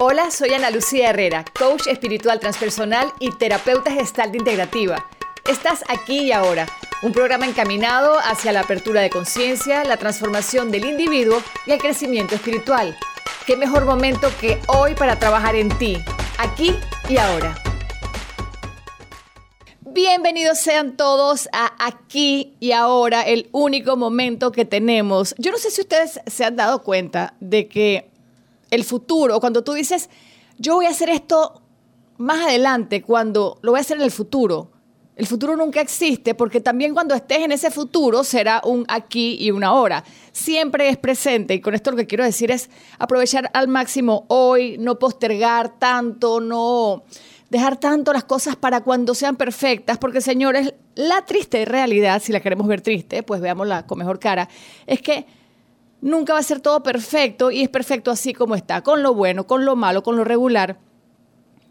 Hola, soy Ana Lucía Herrera, coach espiritual transpersonal y terapeuta gestal integrativa. Estás aquí y ahora, un programa encaminado hacia la apertura de conciencia, la transformación del individuo y el crecimiento espiritual. ¿Qué mejor momento que hoy para trabajar en ti, aquí y ahora? Bienvenidos sean todos a Aquí y Ahora, el único momento que tenemos. Yo no sé si ustedes se han dado cuenta de que el futuro, cuando tú dices, yo voy a hacer esto más adelante, cuando lo voy a hacer en el futuro, el futuro nunca existe porque también cuando estés en ese futuro será un aquí y una ahora. Siempre es presente y con esto lo que quiero decir es aprovechar al máximo hoy, no postergar tanto, no dejar tanto las cosas para cuando sean perfectas, porque señores, la triste realidad, si la queremos ver triste, pues veámosla con mejor cara, es que nunca va a ser todo perfecto y es perfecto así como está, con lo bueno, con lo malo, con lo regular.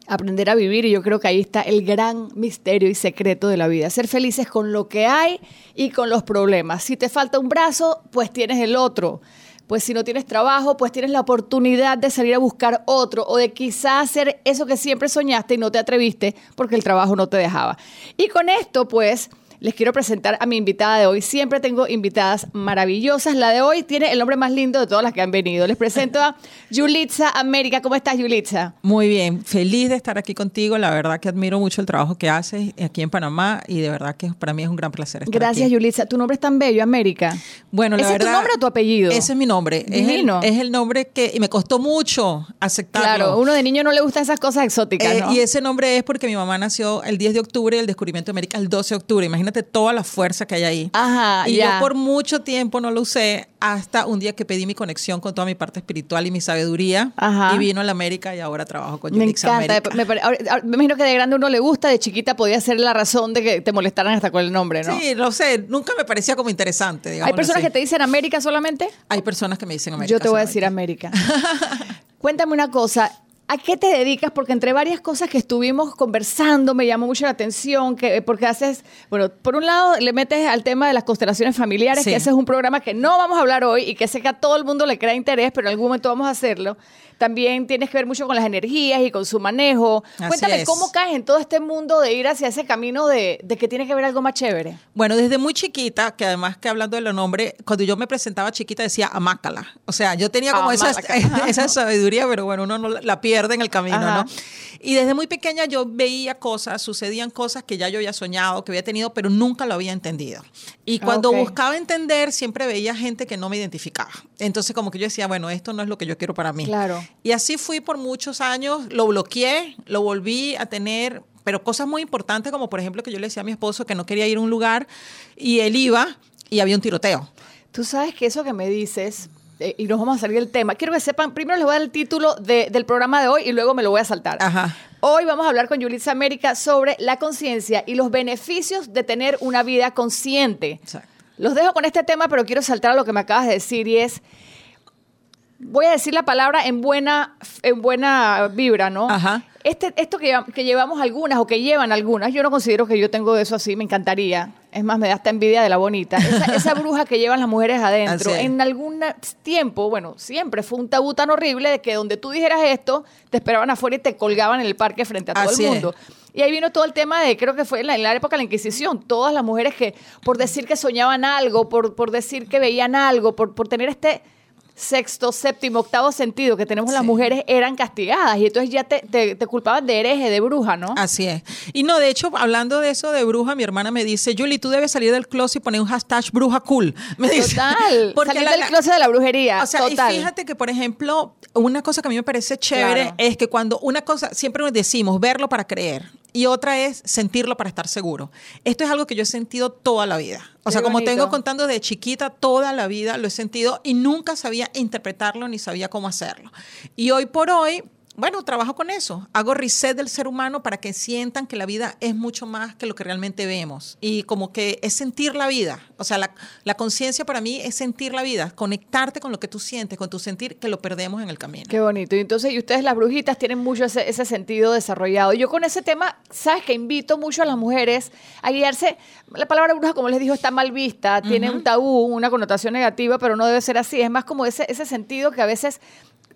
Aprender a vivir y yo creo que ahí está el gran misterio y secreto de la vida. Ser felices con lo que hay y con los problemas. Si te falta un brazo, pues tienes el otro. Pues si no tienes trabajo, pues tienes la oportunidad de salir a buscar otro o de quizás hacer eso que siempre soñaste y no te atreviste porque el trabajo no te dejaba. Y con esto, pues les quiero presentar a mi invitada de hoy. Siempre tengo invitadas maravillosas. La de hoy tiene el nombre más lindo de todas las que han venido. Les presento a Yulitza América. ¿Cómo estás, Yulitza? Muy bien, feliz de estar aquí contigo. La verdad que admiro mucho el trabajo que haces aquí en Panamá y de verdad que para mí es un gran placer estar Gracias, aquí. Yulitza. Tu nombre es tan bello, América. Bueno, la ¿Ese verdad, es tu nombre o tu apellido? Ese es mi nombre. Es el, Divino. es el nombre que y me costó mucho aceptarlo. Claro, uno de niño no le gustan esas cosas exóticas, Eh, ¿no? Y ese nombre es porque mi mamá nació el 10 de octubre y el descubrimiento de América el 12 de octubre. Imagínate toda la fuerza que hay ahí. Ajá, y yo por mucho tiempo no lo usé hasta un día que pedí mi conexión con toda mi parte espiritual y mi sabiduría. Ajá. Y vino a la América y ahora trabajo con Me Yulitza encanta. Me, pare- me imagino que de grande uno le gusta, de chiquita podía ser la razón de que te molestaran hasta con el nombre, ¿no? Sí, lo sé. Nunca me parecía como interesante, digamos. ¿Hay personas que te dicen América solamente? Hay personas que me dicen América. Yo te voy a decir América. Cuéntame una cosa. ¿A qué te dedicas? Porque entre varias cosas que estuvimos conversando me llamó mucho la atención, que, porque haces, bueno, por un lado le metes al tema de las constelaciones familiares, Sí. que ese es un programa que no vamos a hablar hoy y que sé que a todo el mundo le crea interés, pero en algún momento vamos a hacerlo. También tienes que ver mucho con las energías y con su manejo. Así Cuéntame es. cómo caes en todo este mundo de ir hacia ese camino de, de que tiene que ver algo más chévere. Bueno, desde muy chiquita, que además que hablando de los nombres, cuando yo me presentaba chiquita decía Amácala. O sea, yo tenía como esa, Amácala. esa sabiduría, pero bueno, uno no la- la pierde en el camino, Ajá. ¿no? Y desde muy pequeña yo veía cosas, sucedían cosas que ya yo había soñado, que había tenido, pero nunca lo había entendido. Y cuando Ok. buscaba entender, siempre veía gente que no me identificaba. Entonces, como que yo decía, bueno, esto no es lo que yo quiero para mí. Claro. Y así fui por muchos años, lo bloqueé, lo volví a tener, pero cosas muy importantes como por ejemplo que yo le decía a mi esposo que no quería ir a un lugar y él iba y había un tiroteo. Tú sabes que eso que me dices, eh, y nos vamos a salir del tema, quiero que sepan, primero les voy a dar el título de- del programa de hoy y luego me lo voy a saltar. Ajá. Hoy vamos a hablar con Yulitza América sobre la conciencia y los beneficios de tener una vida consciente. Exacto. Los dejo con este tema, pero quiero saltar a lo que me acabas de decir y es, voy a decir la palabra en buena, en buena vibra, ¿no? Ajá. Este, esto que, que llevamos algunas o que llevan algunas, yo no considero que yo tengo eso así, me encantaría. Es más, me da esta envidia de la bonita. Esa, esa bruja que llevan las mujeres adentro. Así. En algún tiempo, bueno, siempre fue un tabú tan horrible de que donde tú dijeras esto, te esperaban afuera y te colgaban en el parque frente a todo Así el es. mundo. Y ahí vino todo el tema de, creo que fue en la, en la época de la Inquisición, todas las mujeres que por decir que soñaban algo, por, por decir que veían algo, por, por tener este sexto, séptimo, octavo sentido que tenemos las mujeres, eran castigadas. Y entonces ya te, te, te culpaban de hereje, de bruja, ¿no? Así es. Y no, de hecho, hablando de eso de bruja, mi hermana me dice, Julie, tú debes salir del closet y poner un hashtag bruja cool. Me dice. Total. Porque Salir la- del closet de la brujería. O sea, total. y fíjate que, por ejemplo, una cosa que a mí me parece chévere Claro. es que cuando una cosa, siempre nos decimos verlo para creer y otra es sentirlo para estar seguro. Esto es algo que yo he sentido toda la vida. O Qué sea, como bonito. tengo contando de chiquita, toda la vida lo he sentido y nunca sabía interpretarlo ni sabía cómo hacerlo. Y hoy por hoy, bueno, trabajo con eso. Hago reset del ser humano para que sientan que la vida es mucho más que lo que realmente vemos. Y como que es sentir la vida. O sea, la, la conciencia para mí es sentir la vida, conectarte con lo que tú sientes, con tu sentir, que lo perdemos en el camino. Qué bonito. Y entonces, y ustedes las brujitas tienen mucho ese, ese sentido desarrollado. Yo con ese tema, sabes que invito mucho a las mujeres a guiarse. La palabra bruja, como les digo, está mal vista, tiene un tabú, una connotación negativa, pero no debe ser así. Es más como ese, ese sentido que a veces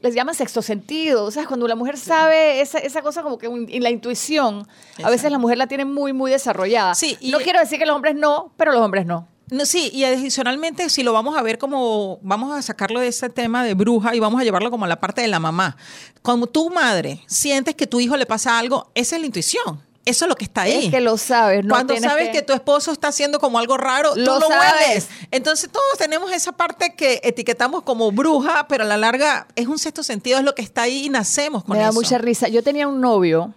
les llaman sexto sentido. O sea, cuando la mujer sabe esa, esa cosa como que y la intuición, a veces la mujer la tiene muy, muy desarrollada. Sí, y- no quiero decir que los hombres no, pero los hombres no. No, sí, y adicionalmente, si lo vamos a ver como, vamos a sacarlo de ese tema de bruja y vamos a llevarlo como a la parte de la mamá. Como tu madre sientes que tu hijo le pasa algo, esa es la intuición. Eso es lo que está ahí. Es que lo sabes, no Cuando tienes sabes que... tu esposo está haciendo como algo raro, Lo tú lo sabes. hueles. Entonces todos tenemos esa parte que etiquetamos como bruja, pero a la larga es un sexto sentido, es lo que está ahí y nacemos con Me da eso. mucha risa. Yo tenía un novio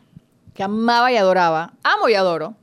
que amaba y adoraba, amo y adoro.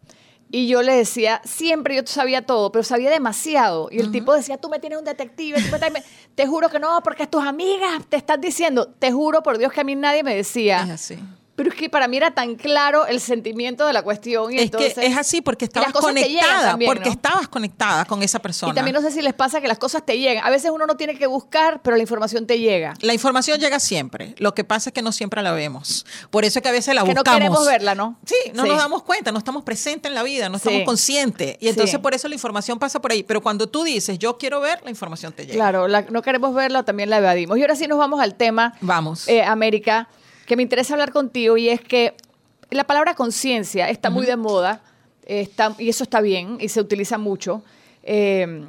Y yo le decía, siempre yo sabía todo, pero sabía demasiado. Y el tipo decía, tú me tienes un detective, tú me me- te juro que no, porque tus amigas te están diciendo, te juro por Dios que a mí nadie me decía. Es así. Pero es que para mí era tan claro el sentimiento de la cuestión. Y Es entonces, que es así porque estabas conectada, también, porque ¿no? estabas conectada con esa persona. Y también no sé si les pasa que las cosas te llegan. A veces uno no tiene que buscar, pero la información te llega. La información llega siempre. Lo que pasa es que no siempre la vemos. Por eso es que a veces la Que no buscamos. queremos verla, ¿no? Sí, no Sí. nos damos cuenta, no estamos presentes en la vida, no Sí. estamos conscientes. Y entonces Sí. por eso la información pasa por ahí. Pero cuando tú dices, yo quiero ver, la información te llega. Claro, la- no queremos verla, también la evadimos. Y ahora sí nos vamos al tema. Vamos. eh, América, que me interesa hablar contigo y es que la palabra conciencia está muy de moda está, y eso está bien y se utiliza mucho. eh,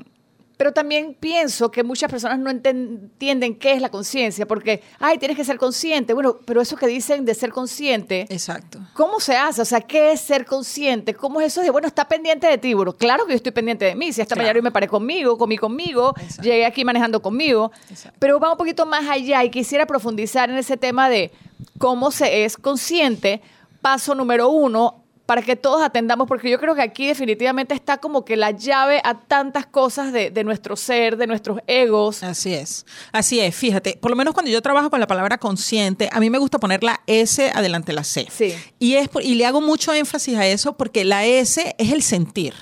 pero también pienso que muchas personas no entienden qué es la conciencia, porque, ay, tienes que ser consciente. Bueno, pero eso que dicen de ser consciente, Exacto. ¿Cómo se hace? O sea, ¿qué es ser consciente? ¿Cómo es eso de, bueno, está pendiente de ti? Bueno, claro que yo estoy pendiente de mí. Si esta Claro. mañana yo me paré conmigo, comí conmigo, Exacto. llegué aquí manejando conmigo. Exacto. Pero va un poquito más allá y quisiera profundizar en ese tema de cómo se es consciente. Paso número uno, para que todos atendamos, porque yo creo que aquí definitivamente está como que la llave a tantas cosas de, de nuestro ser, de nuestros egos. Así es. Así es. Fíjate, por lo menos cuando yo trabajo con la palabra consciente, a mí me gusta poner la S adelante de la C. Sí. Y, es y le hago mucho énfasis a eso porque la S es el sentir.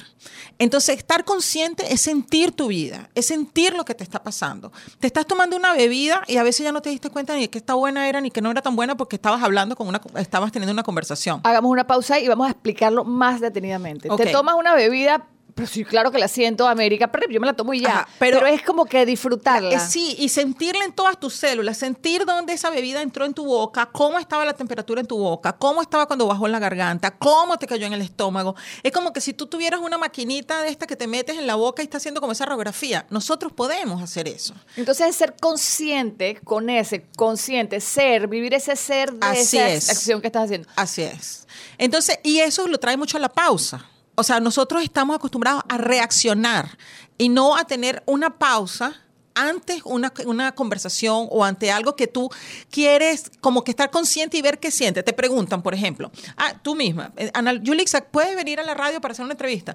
Entonces, estar consciente es sentir tu vida, es sentir lo que te está pasando. Te estás tomando una bebida y a veces ya no te diste cuenta ni de que está buena era ni que no era tan buena porque estabas hablando con una, estabas teniendo una conversación. Hagamos una pausa y vamos a explicarlo más detenidamente. Te tomas una bebida, pero sí, claro que la siento, América, pero yo me la tomo y ya. Ajá, pero, pero- es como que disfrutarla. Eh, sí, y sentirla en todas tus células, sentir dónde esa bebida entró en tu boca, cómo estaba la temperatura en tu boca, cómo estaba cuando bajó en la garganta, cómo te cayó en el estómago. Es como que si tú tuvieras una maquinita de esta que te metes en la boca y está haciendo como esa radiografía. Nosotros podemos hacer eso. Entonces es ser consciente con ese, consciente, ser, vivir ese ser de Así esa es. acción que estás haciendo. Así es. Entonces, y eso lo trae mucho a la pausa. O sea, nosotros estamos acostumbrados a reaccionar y no a tener una pausa antes una, una conversación o ante algo que tú quieres como que estar consciente y ver qué siente. Te preguntan, por ejemplo, ah, tú misma, eh, Ana Yulixa, ¿puedes venir a la radio para hacer una entrevista?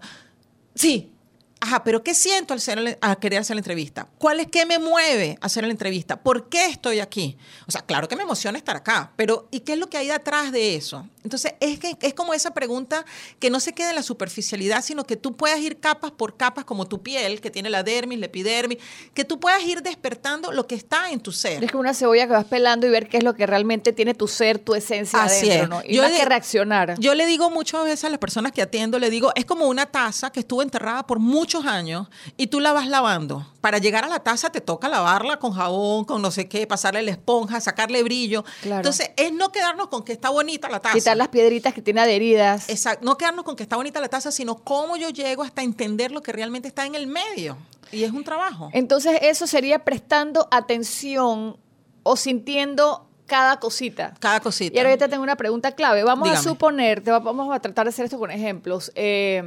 Sí. Ajá, pero ¿qué siento al, ser, al querer hacer la entrevista? ¿Cuál es qué me mueve a hacer la entrevista? ¿Por qué estoy aquí? O sea, claro que me emociona estar acá, pero ¿y qué es lo que hay detrás de eso? Entonces, es, que, es como esa pregunta que no se queda en la superficialidad, sino que tú puedas ir capas por capas, como tu piel, que tiene la dermis, la epidermis, que tú puedas ir despertando lo que está en tu ser. Es como una cebolla que vas pelando y ver qué es lo que realmente tiene tu ser, tu esencia Así adentro, es. ¿no? Y Yo le- que reaccionar. Yo le digo muchas veces a las personas que atiendo, le digo, es como una taza que estuvo enterrada por muchos años y tú la vas lavando. Para llegar a la taza te toca lavarla con jabón, con no sé qué, pasarle la esponja, sacarle brillo. Claro. Entonces, es no quedarnos con que está bonita la taza. Quitar las piedritas que tiene adheridas. Exacto, no quedarnos con que está bonita la taza, sino cómo yo llego hasta entender lo que realmente está en el medio. Y es un trabajo. Entonces eso sería prestando atención o sintiendo cada cosita. Cada cosita. Y ahora yo te tengo una pregunta clave. Vamos a suponer, te va- vamos a tratar de hacer esto con ejemplos. eh,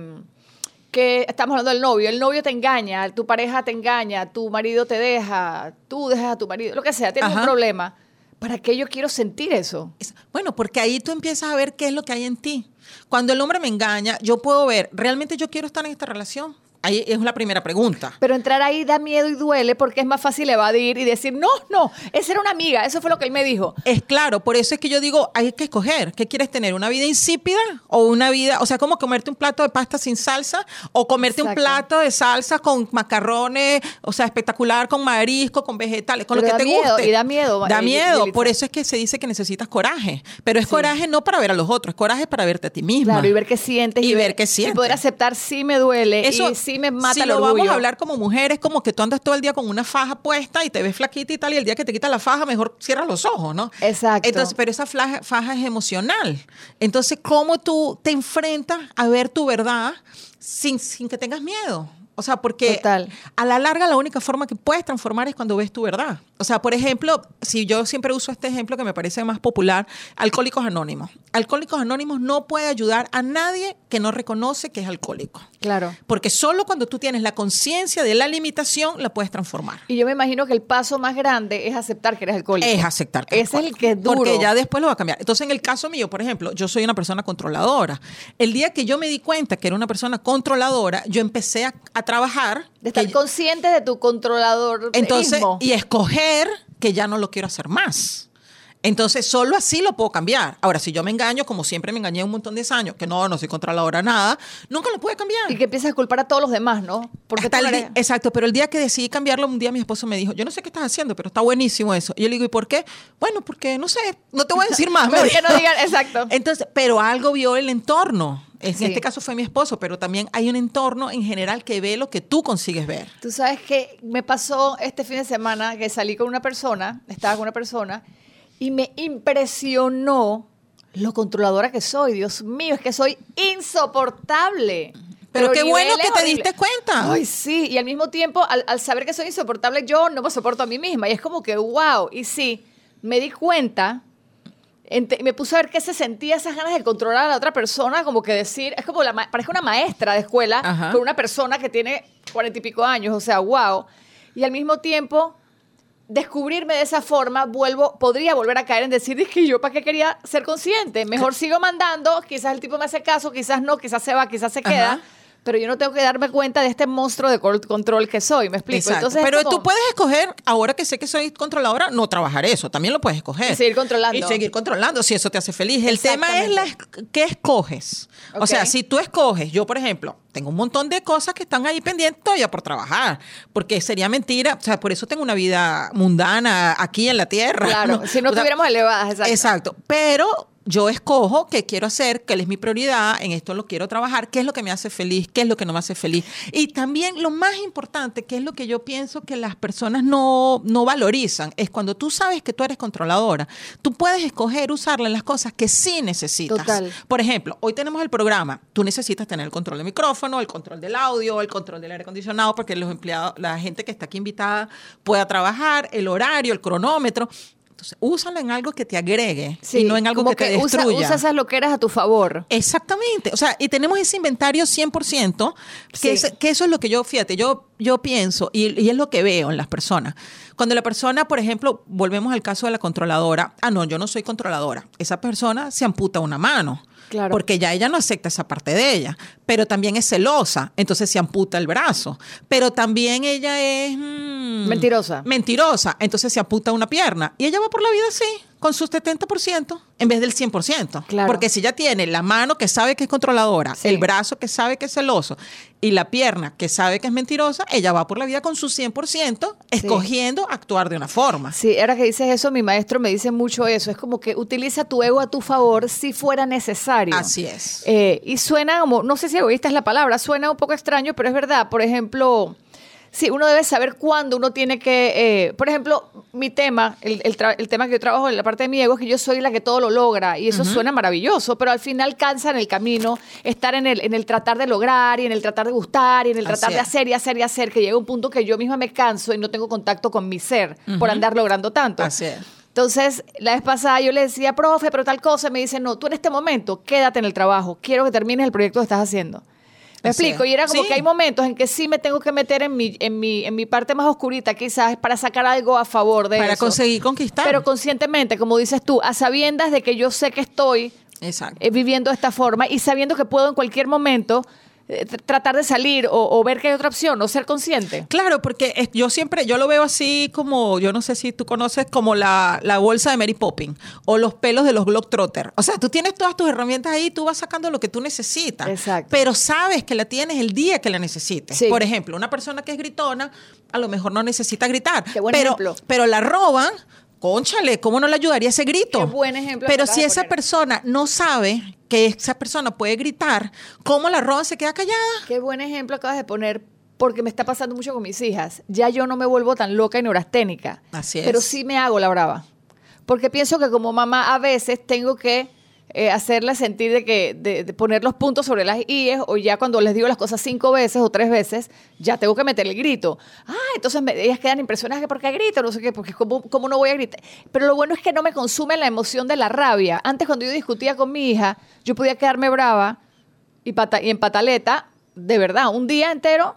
que estamos hablando del novio. El novio te engaña, tu pareja te engaña, tu marido te deja, tú dejas a tu marido, lo que sea, tienes un problema. ¿Para qué yo quiero sentir eso? Es- Bueno, porque ahí tú empiezas a ver qué es lo que hay en ti. Cuando el hombre me engaña, yo puedo ver, ¿realmente yo quiero estar en esta relación? Ahí es la primera pregunta. Pero entrar ahí da miedo y duele porque es más fácil evadir y decir, no, no, esa era una amiga, eso fue lo que él me dijo. Es claro, por eso es que yo digo, hay que escoger. ¿Qué quieres tener? ¿Una vida insípida o una vida, o sea, como comerte un plato de pasta sin salsa o comerte un plato de salsa con macarrones, o sea, espectacular, con marisco, con vegetales, con Pero lo que te miedo, guste. y da miedo, Da eh, miedo, por eso es que se dice que necesitas coraje. Pero es coraje no para ver a los otros, es coraje para verte a ti misma. Claro, y ver qué sientes. Y ver qué sientes. Y poder aceptar si me duele Eso, y sí me mata si el lo orgullo. vamos a hablar como mujeres, como que tú andas todo el día con una faja puesta y te ves flaquita y tal, y el día que te quitas la faja, mejor cierras los ojos, ¿no? Exacto. Entonces, pero esa faja, faja es emocional. Entonces, ¿cómo tú te enfrentas a ver tu verdad sin, sin que tengas miedo? O sea, porque Total. a la larga la única forma que puedes transformar es cuando ves tu verdad. O sea, por ejemplo, si yo siempre uso este ejemplo que me parece más popular, Alcohólicos Anónimos. Alcohólicos Anónimos no puede ayudar a nadie que no reconoce que es alcohólico. Claro. Porque solo cuando tú tienes la conciencia de la limitación la puedes transformar. Y yo me imagino que el paso más grande es aceptar que eres alcohólico. Es aceptar que es el que es duro. Porque ya después lo va a cambiar. Entonces, en el caso mío, por ejemplo, yo soy una persona controladora. El día que yo me di cuenta que era una persona controladora, yo empecé a, a trabajar. De estar consciente de tu controlador. entonces, y escoger que ya no lo quiero hacer más. Entonces, solo así lo puedo cambiar. Ahora, si yo me engaño, como siempre me engañé un montón de años, que no, no soy controladora, nada, nunca lo pude cambiar. Y que empiezas a culpar a todos los demás, ¿no? Porque Hasta el exacto, pero el día que decidí cambiarlo, un día mi esposo me dijo, yo no sé qué estás haciendo, pero está buenísimo eso. Y yo le digo, ¿y por qué? Bueno, porque no sé, no te voy a decir más. Porque no digan, exacto. Entonces, pero algo vio el entorno. En Sí. este caso fue mi esposo, pero también hay un entorno en general que ve lo que tú consigues ver. Tú sabes que me pasó este fin de semana que salí con una persona, estaba con una persona, y me impresionó lo controladora que soy. Dios mío, es que soy insoportable. Pero qué bueno que te diste cuenta. Ay, sí, y al mismo tiempo, al, al saber que soy insoportable, yo no me soporto a mí misma. Y es como que, wow. Y sí, me di cuenta, me puse a ver qué se sentía esas ganas de controlar a la otra persona, como que decir, es como, la, parece una maestra de escuela Ajá. con una persona que tiene cuarenta y pico años, o sea, wow. Y al mismo tiempo, descubrirme de esa forma, vuelvo, podría volver a caer en decir, es que yo para qué quería ser consciente, mejor sigo mandando, quizás el tipo me hace caso, quizás no, quizás se va, quizás se queda. Ajá. Pero yo no tengo que darme cuenta de este monstruo de control que soy, ¿me explico? Exacto. Entonces, es pero como- tú puedes escoger, ahora que sé que soy controladora, no trabajar eso. También lo puedes escoger. Y seguir controlando. Y seguir controlando si eso te hace feliz. El tema es la, qué escoges. O sea, si tú escoges, yo por ejemplo, tengo un montón de cosas que están ahí pendientes todavía por trabajar. Porque sería mentira. O sea, por eso tengo una vida mundana aquí en la tierra. Claro, si no O sea, tuviéramos elevadas, exacto. Exacto. Pero yo escojo qué quiero hacer, qué es mi prioridad, en esto lo quiero trabajar, qué es lo que me hace feliz, qué es lo que no me hace feliz. Y también lo más importante, que es lo que yo pienso que las personas no, no valorizan, es cuando tú sabes que tú eres controladora, tú puedes escoger usarla en las cosas que sí necesitas. Total. Por ejemplo, hoy tenemos el programa, tú necesitas tener el control del micrófono, el control del audio, el control del aire acondicionado, porque los empleados, la gente que está aquí invitada pueda trabajar, el horario, el cronómetro. Entonces, úsalo en algo que te agregue y no en algo como que, te usa, destruya. usa esas loqueras a tu favor. Exactamente. O sea, y tenemos ese inventario 100%, que, Sí. es- que eso es lo que yo, fíjate, yo, yo pienso y, y es lo que veo en las personas. Cuando la persona, por ejemplo, volvemos al caso de la controladora, ah, no, yo no soy controladora. Esa persona se amputa una mano. Claro. Porque ya ella no acepta esa parte de ella, pero también es celosa, entonces se amputa el brazo. Pero también ella es... mm, Mentirosa. Mentirosa, entonces se amputa una pierna. Y ella va por la vida así, con sus 70% en vez del 100%. Claro. Porque si ella tiene la mano que sabe que es controladora, Sí. el brazo que sabe que es celoso y la pierna que sabe que es mentirosa, ella va por la vida con su 100%, escogiendo actuar de una forma. Sí, ahora que dices eso, mi maestro me dice mucho eso. Es como que utiliza tu ego a tu favor si fuera necesario. Así es. Eh, y suena como, no sé si egoísta es la palabra, suena un poco extraño, pero es verdad. Por ejemplo, sí, uno debe saber cuándo uno tiene que, eh, por ejemplo, mi tema, el, el tra- el tema que yo trabajo en la parte de mi ego es que yo soy la que todo lo logra y eso suena maravilloso, pero al final cansa en el camino estar en el, en el tratar de lograr y en el tratar de gustar y en el tratar de hacer y hacer y hacer, que llega un punto que yo misma me canso y no tengo contacto con mi ser por andar logrando tanto. Así es. Entonces, la vez pasada yo le decía, profe, pero tal cosa, me dice, no, tú en este momento quédate en el trabajo, quiero que termines el proyecto que estás haciendo. Me explico, y era como Sí. que hay momentos en que sí me tengo que meter en mi, en mi, en mi parte más oscurita, quizás, para sacar algo a favor de Para eso. conseguir conquistar. Pero conscientemente, como dices tú, a sabiendas de que yo sé que estoy Exacto. eh, viviendo de esta forma y sabiendo que puedo en cualquier momento tratar de salir o, o ver que hay otra opción o ser consciente. Claro, porque es- yo siempre, yo lo veo así como, yo no sé si tú conoces como la, la bolsa de Mary Poppins o los pelos de los Globetrotter. O sea, tú tienes todas tus herramientas ahí, tú vas sacando lo que tú necesitas. Exacto. Pero sabes que la tienes el día que la necesites. Sí. Por ejemplo, una persona que es gritona, a lo mejor no necesita gritar. Qué buen pero, ejemplo. pero la roban Conchale, ¿cómo no le ayudaría ese grito? Qué buen ejemplo Pero si esa persona no sabe que esa persona puede gritar, ¿cómo la roba se queda callada? Qué buen ejemplo acabas de poner, porque me está pasando mucho con mis hijas. Ya yo no me vuelvo tan loca y neurasténica. Así es. Pero sí me hago la brava. Porque pienso que como mamá a veces tengo que eh, hacerle sentir de que de, de poner los puntos sobre las IES o ya cuando les digo las cosas cinco veces o tres veces, ya tengo que meter el grito. Ah, entonces me- ellas quedan impresionadas que porque grito, no sé qué, porque ¿cómo, cómo no voy a gritar. Pero lo bueno es que no me consume la emoción de la rabia. Antes cuando yo discutía con mi hija, yo podía quedarme brava y, pata- y en pataleta, de verdad, un día entero.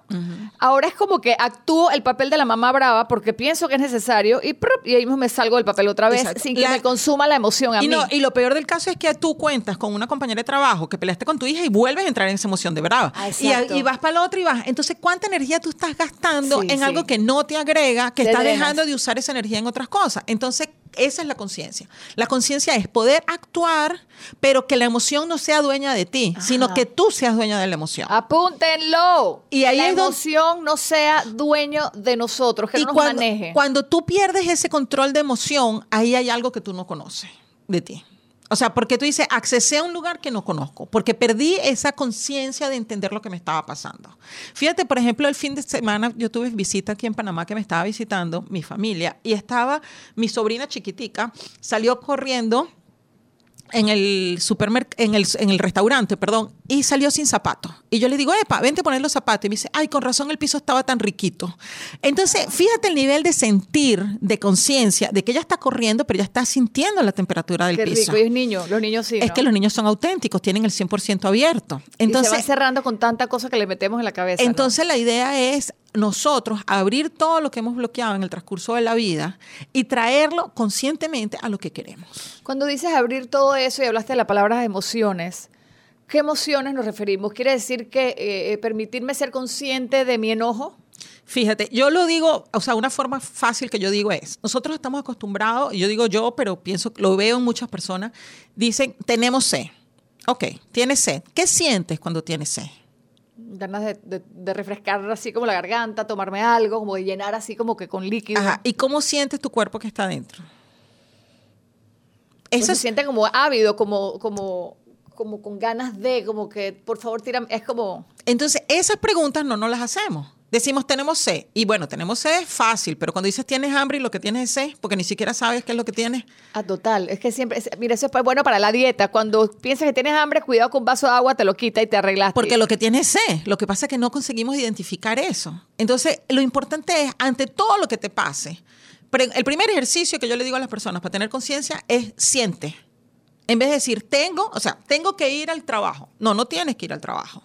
Ahora es como que actúo el papel de la mamá brava porque pienso que es necesario y, ¡prup! y ahí mismo me salgo del papel otra vez Exacto. sin que La- me consuma la emoción a Y, mí. no, y lo peor del caso es que tú cuentas con una compañera de trabajo que peleaste con tu hija y vuelves a entrar en esa emoción de brava. Ah, y, vas para el otro y vas. Entonces, ¿cuánta energía tú estás gastando Sí, en sí. algo que no te agrega, que Te estás drenas. dejando de usar esa energía en otras cosas? Entonces, esa es la conciencia. La conciencia es poder actuar, pero que la emoción no sea dueña de ti, sino que tú seas dueña de la emoción. Apúntenlo. Y ahí la es donde- emoción no sea dueño de nosotros, que y no nos cuando, maneje. cuando tú pierdes ese control de emoción, ahí hay algo que tú no conoces de ti. O sea, porque tú dices, accesé a un lugar que no conozco, porque perdí esa conciencia de entender lo que me estaba pasando. Fíjate, por ejemplo, el fin de semana yo tuve visita aquí en Panamá que me estaba visitando mi familia y estaba mi sobrina chiquitica, salió corriendo en el supermercado, en el, en el restaurante, perdón, y salió sin zapatos. Y yo le digo, epa, vente a poner los zapatos. Y me dice, ay, con razón el piso estaba tan riquito. Entonces, fíjate el nivel de sentir, de conciencia, de que ella está corriendo, pero ya está sintiendo la temperatura del Qué piso. rico. Y es niño. Los niños sí. Es ¿no? que los niños son auténticos, tienen el 100% abierto. y se Entonces, cerrando con tanta cosa que le metemos en la cabeza. ¿no? entonces la idea es nosotros abrir todo lo que hemos bloqueado en el transcurso de la vida y traerlo conscientemente a lo que queremos. Cuando dices abrir todo eso y hablaste de la palabra emociones, ¿qué emociones nos referimos? ¿Quiere decir que eh, permitirme ser consciente de mi enojo? Fíjate, yo lo digo, o sea, una forma fácil que yo digo es, nosotros estamos acostumbrados, y yo digo yo, pero pienso, lo veo en muchas personas, dicen, tenemos sed. Ok, tienes sed. ¿Qué sientes cuando tienes sed? Ganas de, de- de refrescar así como la garganta, tomarme algo, como de llenar así como que con líquido. Ajá, ¿y cómo sientes tu cuerpo que está dentro? Pues Eso se es, siente como ávido, como, como, como con ganas de, como que por favor tira, es como entonces, esas preguntas no nos las hacemos. Decimos, tenemos sed. Y bueno, tenemos sed es fácil, pero cuando dices tienes hambre y lo que tienes es sed, porque ni siquiera sabes qué es lo que tienes, a total. Es que siempre, es- mira, eso es pues bueno para la dieta. Cuando piensas que tienes hambre, cuidado con un vaso de agua, te lo quita y te arreglaste. Porque lo que tiene es sed. Lo que pasa es que no conseguimos identificar eso. Entonces, lo importante es, ante todo lo que te pase, el primer ejercicio que yo le digo a las personas para tener conciencia es siente. En vez de decir, tengo, o sea, tengo que ir al trabajo. No, no tienes que ir al trabajo.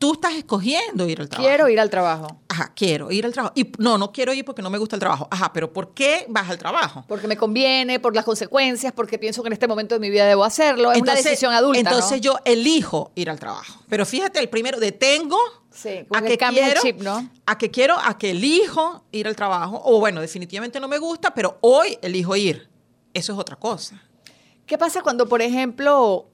Tú estás escogiendo ir al trabajo. Quiero ir al trabajo. Ajá, quiero ir al trabajo. Y no, no quiero ir porque no me gusta el trabajo. Ajá, pero ¿por qué vas al trabajo? Porque me conviene, por las consecuencias, porque pienso que en este momento de mi vida debo hacerlo. Es Entonces- una decisión adulta. ¿no? Entonces yo elijo ir al trabajo. Pero fíjate, el primero, detengo Sí, a que que quiero, chip, ¿no? a que quiero, a que elijo ir al trabajo. O bueno, definitivamente no me gusta, pero hoy elijo ir. Eso es otra cosa. ¿Qué pasa cuando, por ejemplo,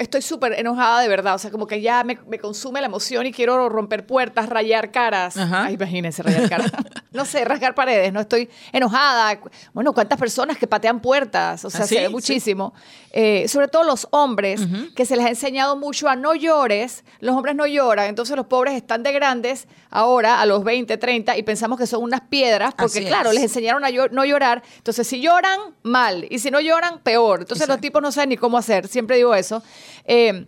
estoy súper enojada de verdad? O sea, como que ya me, me consume la emoción y quiero romper puertas, rayar caras. Ajá. Ay, imagínense, rayar caras. no sé, rasgar paredes, no estoy enojada. Bueno, ¿cuántas personas que patean puertas? O sea, Ah, sí, se ve sí. muchísimo. Eh, sobre todo los hombres, que se les ha enseñado mucho a no llores. Los hombres no lloran, entonces los pobres están de grandes ahora, a los 20, 30, y pensamos que son unas piedras, porque claro, es. les enseñaron a llo- no llorar. Entonces, si lloran, mal. Y si no lloran, peor. Entonces, los tipos no saben ni cómo hacer. Siempre digo eso. Eh,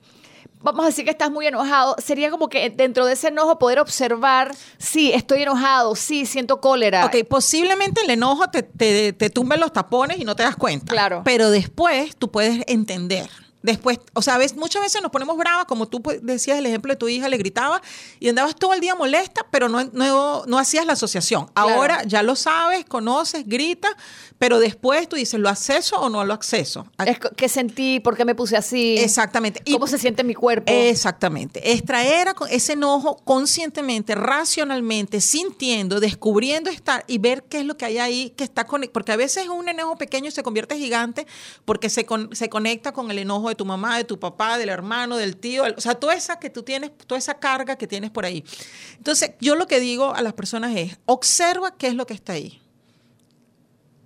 vamos a decir que estás muy enojado. Sería como que dentro de ese enojo poder observar, sí, estoy enojado, sí, siento cólera. Ok, posiblemente el enojo te, te, te tumbe los tapones y no te das cuenta. Claro. Pero después tú puedes entender. Después, o sea, ves, muchas veces nos ponemos bravas, como tú pues, decías el ejemplo de tu hija, le gritaba y andabas todo el día molesta, pero no, no, no hacías la asociación. Claro. Ahora ya lo sabes, conoces, gritas, pero después tú dices, ¿lo acceso o no lo acceso? Es ¿Qué sentí? ¿Por qué me puse así? Exactamente. Y- ¿Cómo se siente mi cuerpo? Exactamente. Extraer ese enojo conscientemente, racionalmente, sintiendo, descubriendo estar y ver qué es lo que hay ahí que está conectado. Porque a veces un enojo pequeño se convierte gigante porque se, con- se conecta con el enojo de tu mamá, de tu papá, del hermano, del tío. o sea, toda esa que tú tienes, toda esa carga que tienes por ahí. Entonces, yo lo que digo a las personas es, observa qué es lo que está ahí.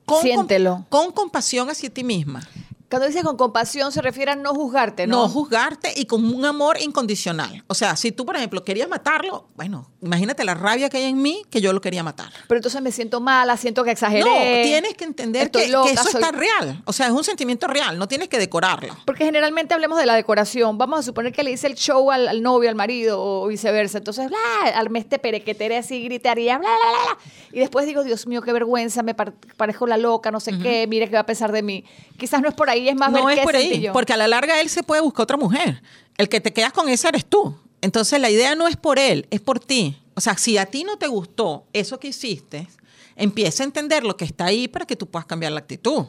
con, Siéntelo. con compasión hacia ti misma. Cuando dices con compasión se refiere a no juzgarte, ¿no? No juzgarte y con un amor incondicional. O sea, si tú, por ejemplo, querías matarlo, bueno, imagínate la rabia que hay en mí que yo lo quería matar. Pero entonces me siento mala, siento que exageré. No, tienes que entender que, loca, que eso soy- está real. O sea, es un sentimiento real, no tienes que decorarlo. Porque generalmente hablemos de la decoración. Vamos a suponer que le hice el show al, al novio, al marido o viceversa. Entonces, bla, armé este perequetere así, gritaría, bla, bla, bla, bla. Y después digo, Dios mío, qué vergüenza, me par- parezco la loca, no sé qué, mire qué va a pensar de mí. Quizás no es por ahí, es más No ver es qué por ahí, porque a la larga él se puede buscar otra mujer. El que te quedas con esa eres tú. Entonces la idea no es por él, es por ti. O sea, si a ti no te gustó eso que hiciste, empieza a entender lo que está ahí para que tú puedas cambiar la actitud.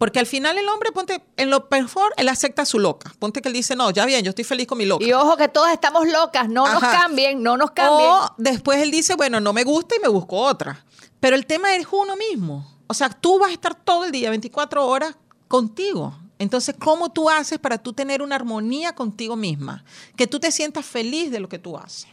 Porque al final el hombre, ponte, en lo mejor, él acepta su loca. Ponte que él dice, no, ya bien, yo estoy feliz con mi loca. Y ojo que todas estamos locas, no nos cambien, no nos cambien. O después él dice, bueno, no me gusta y me busco otra. Pero el tema es uno mismo. O sea, tú vas a estar todo el día, 24 horas, contigo. Entonces, ¿cómo tú haces para tú tener una armonía contigo misma? Que tú te sientas feliz de lo que tú haces.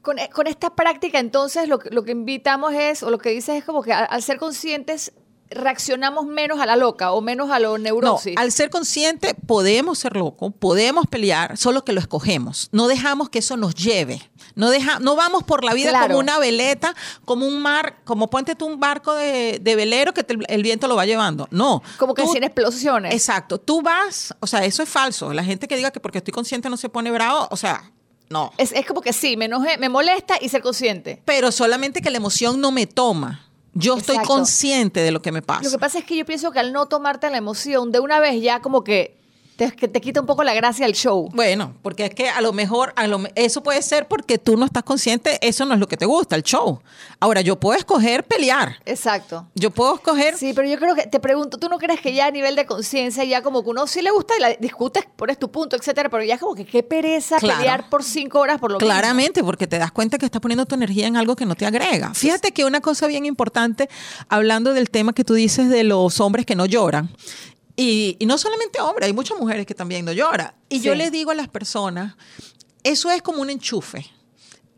Con, eh, con esta práctica, entonces, lo, que- lo que invitamos es, o lo que dices es como que al ser conscientes, reaccionamos menos a la loca o menos a lo No, neurosis. al ser consciente podemos ser locos, podemos pelear, solo que lo escogemos. No dejamos que eso nos lleve. No, deja, no vamos por la vida Claro. como una veleta, como un mar, como ponte tú un barco de, de velero que te- el viento lo va llevando. No. como que Tú- sin explosiones. Exacto. Tú vas, o sea, eso es falso. La gente que diga que porque estoy consciente no se pone bravo, o sea, no. Es, es como que sí, me enojé, me molesta y ser consciente. Pero solamente que la emoción no me toma. Yo estoy Exacto. consciente de lo que me pasa. Lo que pasa es que yo pienso que al no tomarte la emoción de una vez ya como que te, que te quita un poco la gracia al show. Bueno, porque es que a lo mejor a lo eso puede ser porque tú no estás consciente, eso no es lo que te gusta, el show. Ahora, yo puedo escoger pelear. Exacto. Yo puedo escoger Sí, pero yo creo que te pregunto, ¿tú no crees que ya a nivel de conciencia ya como que uno sí le gusta y la discutes, pones tu punto, etcétera, pero ya es como que qué pereza Claro. pelear por cinco horas por lo mismo? Claramente, porque te das cuenta que estás poniendo tu energía en algo que no te agrega. Fíjate que una cosa bien importante, hablando del tema que tú dices de los hombres que no lloran, y, y no solamente hombres, hay muchas mujeres que también no lloran. Y yo les digo a las personas, eso es como un enchufe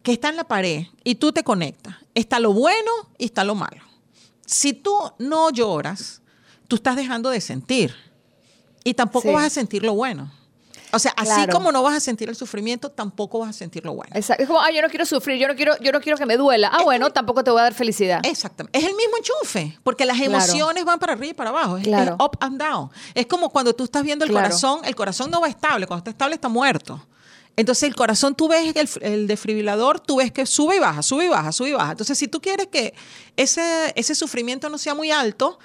que está en la pared y tú te conectas. Está lo bueno y está lo malo. Si tú no lloras, tú estás dejando de sentir y tampoco Sí. vas a sentir lo bueno. O sea, así Claro. como no vas a sentir el sufrimiento, tampoco vas a sentir lo bueno. Exacto. Es como, ah, yo no quiero sufrir, yo no quiero, yo no quiero que me duela. Ah, bueno, tampoco te voy a dar felicidad. Exactamente. Es el mismo enchufe, porque las Claro. emociones van para arriba y para abajo. Es, Claro. es up and down. Es como cuando tú estás viendo el Claro. corazón, el corazón no va estable, cuando está estable está muerto. Entonces el corazón, tú ves el, el desfibrilador, tú ves que sube y baja, sube y baja, sube y baja. Entonces si tú quieres que ese, ese sufrimiento no sea muy alto,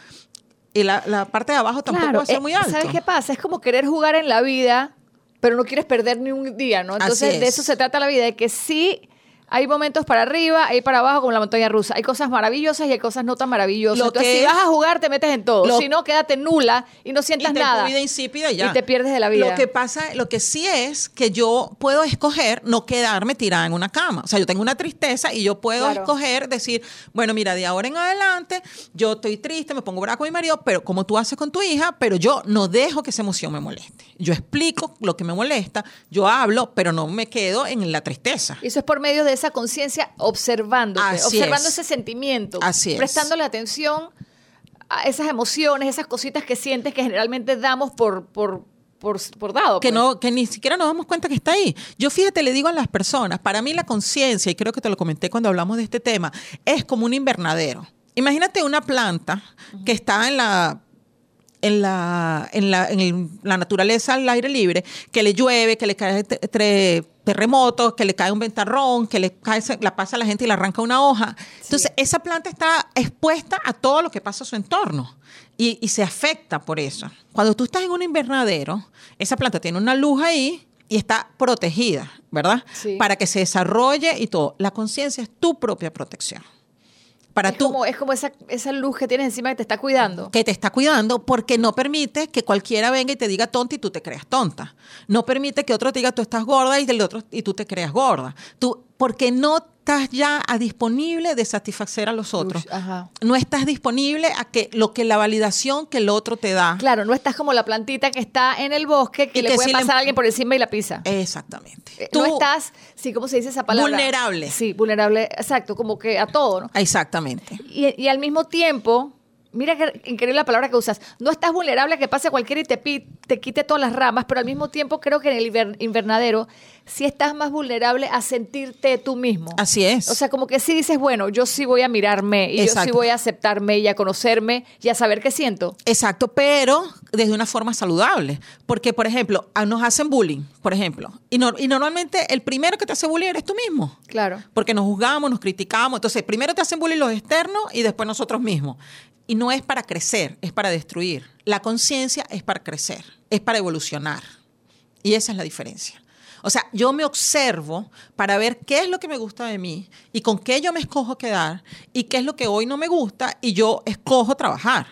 y la, la parte de abajo tampoco va a ser eh, muy alto. ¿Sabes qué pasa? Es como querer jugar en la vida, pero no quieres perder ni un día, ¿no? Entonces, de es. eso se trata la vida, de que sí hay momentos para arriba, hay para abajo como la montaña rusa. Hay cosas maravillosas y hay cosas no tan maravillosas. Lo Entonces, que si es- vas a jugar, te metes en todo. Lo- si no, quédate nula y no y sientas te nada. tu vida insípida y ya. Y te pierdes de la vida. Lo que pasa, lo que sí es que yo puedo escoger no quedarme tirada en una cama. O sea, yo tengo una tristeza y yo puedo Claro. escoger decir, bueno, mira, de ahora en adelante yo estoy triste, me pongo brava con mi marido, pero como tú haces con tu hija, pero yo no dejo que esa emoción me moleste. Yo explico lo que me molesta, yo hablo, pero no me quedo en la tristeza. Y eso es por medio de esa conciencia observándote, Así observando es. ese sentimiento, Así es. prestándole atención a esas emociones, esas cositas que sientes que generalmente damos por, por, por, por dado. que pues. no que ni siquiera nos damos cuenta que está ahí. Yo fíjate, le digo a las personas, para mí la conciencia, y creo que te lo comenté cuando hablamos de este tema, es como un invernadero. Imagínate una planta que está en la en la, en la, en la naturaleza al aire libre, que le llueve, que le cae tre- terremotos, que le cae un ventarrón, que le cae, la pasa a la gente y le arranca una hoja. Entonces, esa planta está expuesta a todo lo que pasa a su entorno y, y se afecta por eso. Cuando tú estás en un invernadero, esa planta tiene una luz ahí y está protegida, ¿verdad? Sí. Para que se desarrolle y todo. La conciencia es tu propia protección. Para es tú como, es como esa, esa luz que tienes encima que te está cuidando. que te está cuidando porque no permite que cualquiera venga y te diga tonta y tú te creas tonta. No permite que otro te diga tú estás gorda y del otro y tú te creas gorda. Tú porque no estás ya a disponible de satisfacer a los otros. Ajá. No estás disponible a que lo que la validación que el otro te da. Claro, no estás como la plantita que está en el bosque que Y le que puede si le- pasar a alguien por encima y la pisa. Exactamente. Eh, Tú- no estás, sí, ¿cómo se dice esa palabra? Vulnerable. Sí, vulnerable, exacto, como que a todo, ¿no? Exactamente. Y, y al mismo tiempo, Mira qué increíble la palabra que usas. No estás vulnerable a que pase cualquiera y te, te quite todas las ramas, pero al mismo tiempo creo que en el inver- invernadero sí estás más vulnerable a sentirte tú mismo. Así es. O sea, como que sí dices, bueno, yo sí voy a mirarme y yo sí voy a aceptarme y a conocerme y a saber qué siento. Exacto, pero desde una forma saludable. Porque, por ejemplo, nos hacen bullying, por ejemplo. Y, no- y normalmente el primero que te hace bullying eres tú mismo. Claro. Porque nos juzgamos, nos criticamos. Entonces, primero te hacen bullying los externos y después nosotros mismos. Y no es para crecer, es para destruir. La conciencia es para crecer, es para evolucionar. Y esa es la diferencia. O sea, yo me observo para ver qué es lo que me gusta de mí y con qué yo me escojo quedar y qué es lo que hoy no me gusta y yo escojo trabajar.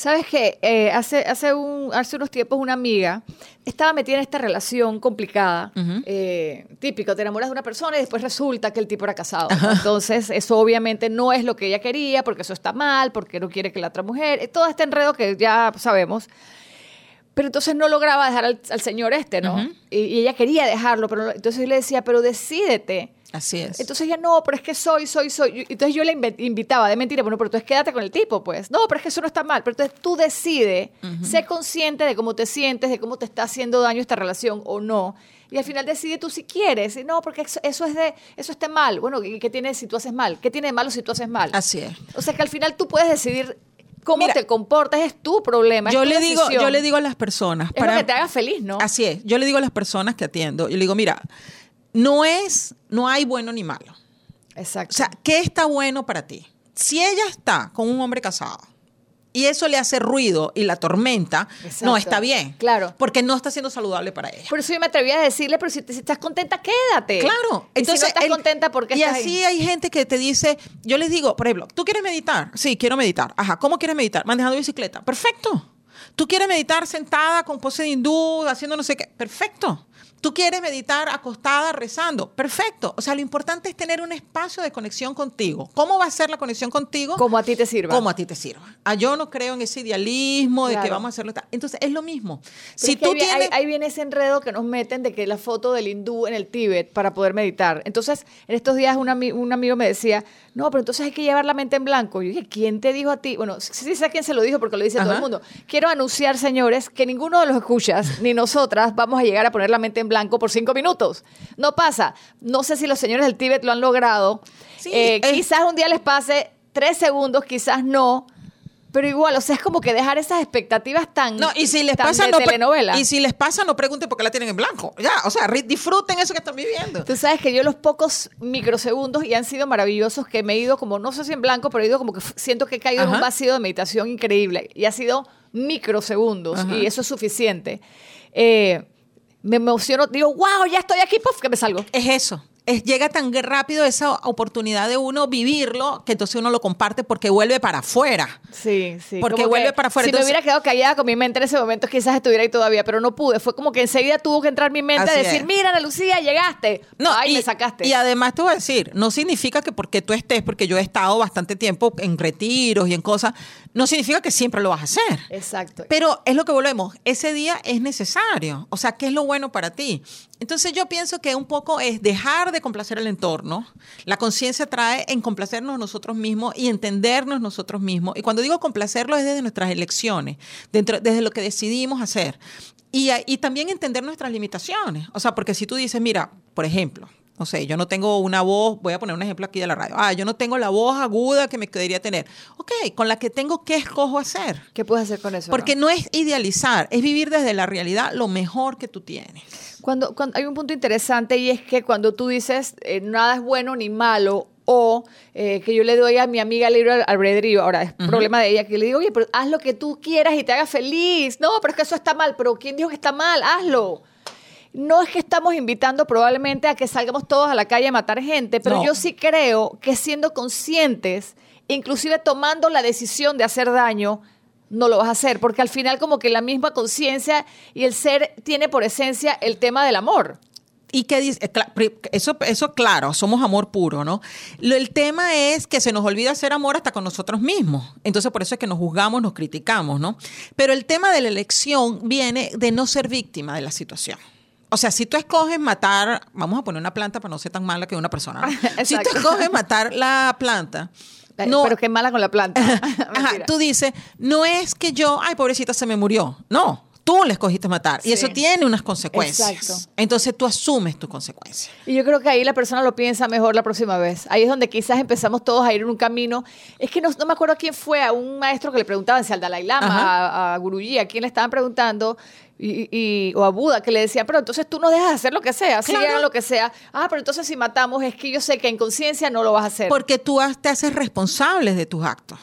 Sabes que hace, hace, un, hace unos tiempos una amiga estaba metida en esta relación complicada. eh, típico, te enamoras de una persona y después resulta que el tipo era casado. Entonces, eso obviamente no es lo que ella quería, porque eso está mal, porque no quiere que la otra mujer. eh, Todo este enredo que ya sabemos. Pero entonces no lograba dejar al, al señor este, ¿no? y, y ella quería dejarlo, pero entonces yo le decía, pero decídete. Así es. Entonces ella, no, pero es que soy, soy, soy. Entonces yo inve- invitaba, de mentira, bueno, pero entonces quédate con el tipo, pues. No, pero es que eso no está mal. Pero entonces tú decides, sé consciente de cómo te sientes, de cómo te está haciendo daño esta relación o no. Y al final decide tú si quieres. Y no, porque eso, eso es de, eso está mal. Bueno, ¿y qué tiene si tú haces mal? ¿Qué tiene de malo si tú haces mal? Así es. O sea que al final tú puedes decidir cómo Mira, te comportas, es tu problema. es Yo tu le digo, yo le digo a las personas Es lo que te haga feliz, ¿no? Así es. Yo le digo a las personas que atiendo, yo le digo, mira, no es, no hay bueno ni malo. Exacto. O sea, ¿qué está bueno para ti? Si ella está con un hombre casado y eso le hace ruido y la tormenta, Exacto. no está bien. Claro. Porque no está siendo saludable para ella. Por eso yo me atreví a decirle, pero si, te- si estás contenta, quédate. Claro. Y si no estás el- contenta, ¿por qué Y estás así ahí? hay gente que te dice, yo les digo, por ejemplo, ¿tú quieres meditar? Sí, quiero meditar. Ajá, ¿cómo quieres meditar? Manejando bicicleta. Perfecto. ¿Tú quieres meditar sentada con pose de hindú, haciendo no sé qué? Perfecto. ¿Tú quieres meditar acostada rezando? Perfecto. O sea, lo importante es tener un espacio de conexión contigo. ¿Cómo va a ser la conexión contigo? Como a ti te sirva. Como a ti te sirva. Ah, yo no creo en ese idealismo de que vamos a hacerlo. tal. Entonces, es lo mismo. Pero si es que tú ahí, tienes... ahí- ahí viene ese enredo que nos meten de que la foto del hindú en el Tíbet para poder meditar. Entonces, en estos días un, ami- un amigo me decía, no, pero entonces hay que llevar la mente en blanco. Y yo dije, ¿quién te dijo a ti? Bueno, sí, sí sé quién se lo dijo porque lo dice todo el mundo. Quiero anunciar, señores, que ninguno de los escuchas, ni nosotras, vamos a llegar a poner la mente en blanco por cinco minutos. No pasa. No sé si los señores del Tíbet lo han logrado. Sí, Eh, es- quizás un día les pase tres segundos, quizás no. Pero igual, o sea, es como que dejar esas expectativas tan, No, y si les tan pasa, de no pre- telenovela. Y si les pasa, no pregunten por qué la tienen en blanco. Ya, o sea, ri- disfruten eso que están viviendo. Tú sabes que yo los pocos microsegundos y han sido maravillosos que me he ido como, no sé si en blanco, pero he ido como que f- siento que he caído en un Ajá. vacío de meditación increíble. Y ha sido microsegundos Ajá. y eso es suficiente. Eh, me emociono, digo, wow, ya estoy aquí, puff, que me salgo. Es eso. Es, llega tan rápido esa oportunidad de uno vivirlo que entonces uno lo comparte porque vuelve para afuera. Sí, sí. Porque como vuelve para afuera, Si entonces- me hubiera quedado callada con mi mente en ese momento, quizás estuviera ahí todavía, pero no pude. Fue como que enseguida tuvo que entrar mi mente a decir, es. mira, Ana Lucía, llegaste. Ay, y, me sacaste. Y además te voy a decir, no significa que porque tú estés, porque yo he estado bastante tiempo en retiros y en cosas, no significa que siempre lo vas a hacer. Exacto. Pero es lo que volvemos, ese día es necesario. O sea, ¿qué es lo bueno para ti? Entonces yo pienso que un poco es dejar de complacer el entorno. La conciencia trae en complacernos nosotros mismos y entendernos nosotros mismos. Y cuando digo complacerlo es desde nuestras elecciones, dentro, desde lo que decidimos hacer. Y, y también entender nuestras limitaciones. O sea, porque si tú dices, mira, por ejemplo, no sé, yo no tengo una voz, voy a poner un ejemplo aquí de la radio. Ah, yo no tengo la voz aguda que me debería tener. Ok, con la que tengo, ¿qué escojo hacer? ¿Qué puedes hacer con eso? Porque no? no es idealizar, es vivir desde la realidad lo mejor que tú tienes. Cuando, cuando hay un punto interesante y es que cuando tú dices eh, nada es bueno ni malo o eh, que yo le doy a mi amiga el libro al albedrío, ahora es problema de ella, que le digo, oye, pero haz lo que tú quieras y te haga feliz. No, pero es que eso está mal, pero ¿quién dijo que está mal? Hazlo. No es que estamos invitando probablemente a que salgamos todos a la calle a matar gente, pero No. yo sí creo que siendo conscientes, inclusive tomando la decisión de hacer daño, no lo vas a hacer, porque al final como que la misma conciencia y el ser tiene por esencia el tema del amor. Y que dice, eso, eso claro, somos amor puro, ¿no? Lo, el tema es que se nos olvida hacer amor hasta con nosotros mismos. Entonces por eso es que nos juzgamos, nos criticamos, ¿no? Pero el tema de la elección viene de no ser víctima de la situación. O sea, si tú escoges matar, vamos a poner una planta para no ser tan mala que una persona. ¿no? si tú escoges matar la planta, No. Pero qué mala con la planta. Ajá, tú dices, no es que yo, ay, pobrecita, se me murió. No, tú le escogiste matar. Sí. Y eso tiene unas consecuencias. Exacto. Entonces tú asumes tu consecuencia. Y yo creo que ahí la persona lo piensa mejor la próxima vez. Ahí es donde quizás empezamos todos a ir en un camino. Es que no, no me acuerdo quién fue, a un maestro que le preguntaban si al Dalai Lama, Ajá. a, a Guruji, a quién le estaban preguntando, y, y- o a Buda, que le decían, pero entonces tú no dejas de hacer lo que sea, si Claro. lo que sea. Ah, pero entonces si matamos, es que yo sé que en conciencia no lo vas a hacer. Porque tú te haces responsables de tus actos.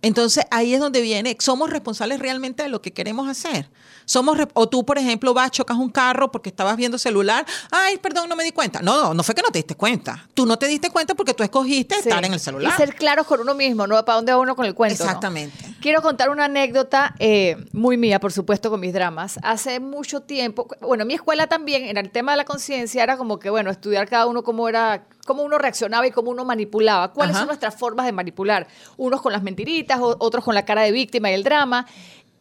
Entonces ahí es donde viene, somos responsables realmente de lo que queremos hacer. Somos o tú, por ejemplo, vas, chocas un carro porque estabas viendo celular. Ay, perdón, no me di cuenta. No, no, no fue que no te diste cuenta. Tú no te diste cuenta porque tú escogiste Sí. estar en el celular. Y ser claros con uno mismo, ¿no? ¿Para dónde va uno con el cuento? no? Exactamente. Quiero contar una anécdota eh, muy mía, por supuesto, con mis dramas. Hace mucho tiempo, bueno, en mi escuela también, en el tema de la conciencia, era como que, bueno, estudiar cada uno cómo era, cómo uno reaccionaba y cómo uno manipulaba. ¿Cuáles Ajá. son nuestras formas de manipular? Unos con las mentiritas, otros con la cara de víctima y el drama.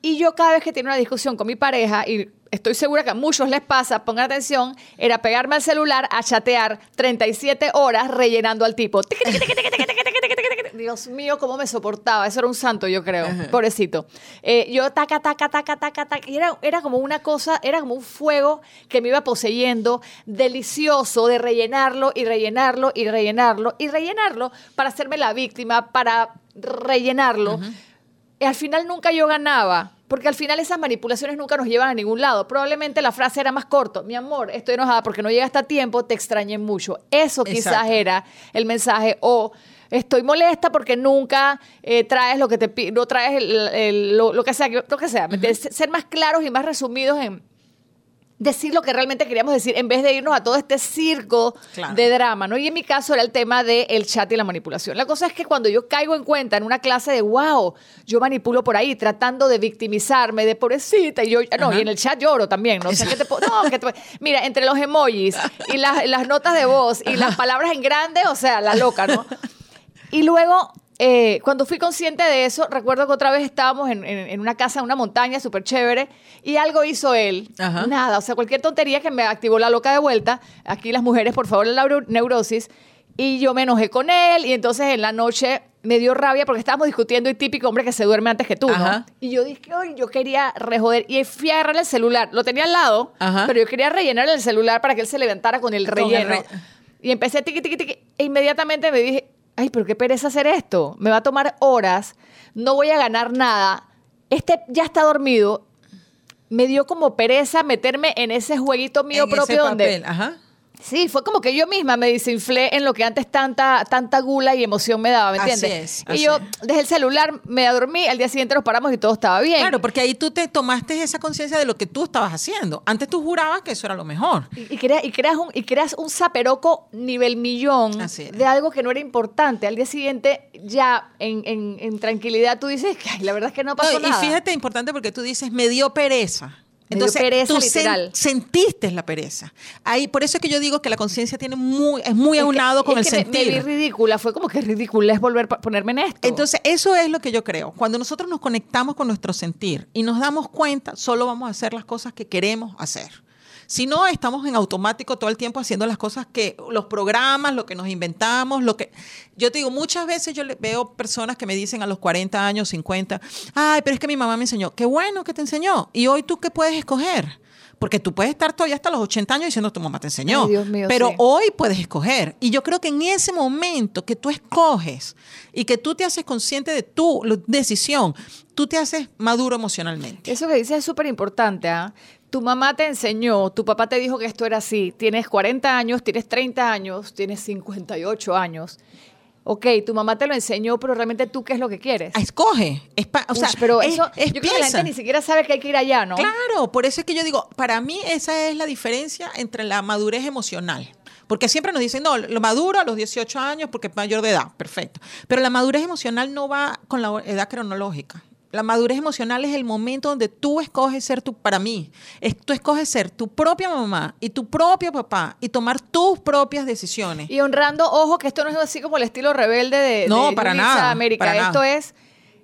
Y yo cada vez que tenía una discusión con mi pareja, y estoy segura que a muchos les pasa, pongan atención, era pegarme al celular a chatear 37 horas rellenando al tipo. Dios mío, cómo me soportaba. Eso era un santo, yo creo. Pobrecito. Eh, yo taca, taca, taca, taca, taca. Y era, era como una cosa, era como un fuego que me iba poseyendo, delicioso de rellenarlo y rellenarlo y rellenarlo y rellenarlo para hacerme la víctima, para rellenarlo. Y al final nunca yo ganaba, porque al final esas manipulaciones nunca nos llevan a ningún lado. Probablemente la frase era más corto, mi amor, estoy enojada porque no llegaste a tiempo, te extrañé mucho. Eso quizás Exacto. era el mensaje, o estoy molesta porque nunca eh, traes lo que te pi- no traes el- el- lo, lo que sea, lo que sea. Ser más claros y más resumidos en decir lo que realmente queríamos decir en vez de irnos a todo este circo Claro. de drama, ¿no? Y en mi caso era el tema del chat y la manipulación. La cosa es que cuando yo caigo en cuenta en una clase de wow, yo manipulo por ahí tratando de victimizarme, de pobrecita, y yo, no, Ajá. y en el chat lloro también, ¿no? O sea, ¿qué te no, ¿qué te mira, entre los emojis y las, las notas de voz y las palabras en grande, o sea, la loca, ¿no? Y luego, eh, cuando fui consciente de eso, recuerdo que otra vez estábamos en, en- en una casa, en una montaña súper chévere, y algo hizo él. Ajá. Nada, o sea, cualquier tontería que me activó la loca de vuelta. Aquí las mujeres, por favor, la neuro- neurosis. Y yo me enojé con él, y entonces en la noche me dio rabia porque estábamos discutiendo y típico hombre que se duerme antes que tú, ¿no? Y yo dije, "Ay, yo quería rejoder. Y fui a agarrarle el celular. Lo tenía al lado, Ajá. pero yo quería rellenar el celular para que él se levantara con el Con el relleno. re- Y empecé tiqui, tiqui, tiqui. E inmediatamente me dije, ay, pero qué pereza hacer esto. Me va a tomar horas. No voy a ganar nada. Este ya está dormido. Me dio como pereza meterme en ese jueguito mío En propio donde... Ajá. Sí, fue como que yo misma me desinflé en lo que antes tanta, tanta gula y emoción me daba, ¿me Así entiendes? es, y así yo es. dejé el celular, me dormí, al día siguiente nos paramos y todo estaba bien. Claro, porque ahí tú te tomaste esa conciencia de lo que tú estabas haciendo. Antes tú jurabas que eso era lo mejor. Y, y creas, y, creas un, y creas un zaperoco nivel millón Así de algo que no era importante. Al día siguiente, ya en, en- en tranquilidad, tú dices, "Ay, la verdad es que no pasó No, y nada. fíjate, importante porque tú dices, me dio pereza. Me Entonces, pereza, tú sen- sentiste la pereza. Ahí, por eso es que yo digo que la conciencia tiene muy, es muy Es que- aunado con es el que me- Me, sentir. vi ridícula, fue como que ridícula es volver a ponerme en esto. Entonces, eso es lo que yo creo. Cuando nosotros nos conectamos con nuestro sentir y nos damos cuenta, solo vamos a hacer las cosas que queremos hacer. Si no, estamos en automático todo el tiempo haciendo las cosas que los programas, lo que nos inventamos, lo que yo te digo, muchas veces yo veo personas que me dicen a los 40 años, 50, "Ay, pero es que mi mamá me enseñó." Qué bueno que te enseñó. ¿Y hoy tú qué puedes escoger? Porque tú puedes estar todavía hasta los 80 años diciendo tu mamá te enseñó. Ay, Dios mío, pero sí. hoy puedes escoger. Y yo creo que en ese momento que tú escoges y que tú te haces consciente de tu decisión, tú te haces maduro emocionalmente. Eso que dices es súper importante, ¿ah? Tu mamá te enseñó, tu papá te dijo que esto era así. Tienes 40 años, tienes 30 años, tienes 58 años. Ok, tu mamá te lo enseñó, pero realmente tú qué es lo que quieres. Ah, Escoge. Es pa- o sea, pero es- eso, es yo creo que la gente ni siquiera sabe que hay que ir allá, ¿no? Claro, por eso es que yo digo, para mí esa es la diferencia entre la madurez emocional. Porque siempre nos dicen, no, lo maduro a los 18 años porque es mayor de edad, perfecto. Pero la madurez emocional no va con la edad cronológica. La madurez emocional es el momento donde tú escoges ser tu, para mí, es, tú escoges ser tu propia mamá y tu propio papá y tomar tus propias decisiones. Y honrando, ojo, que esto no es así como el estilo rebelde de, No, de para nada, América. para esto nada. es,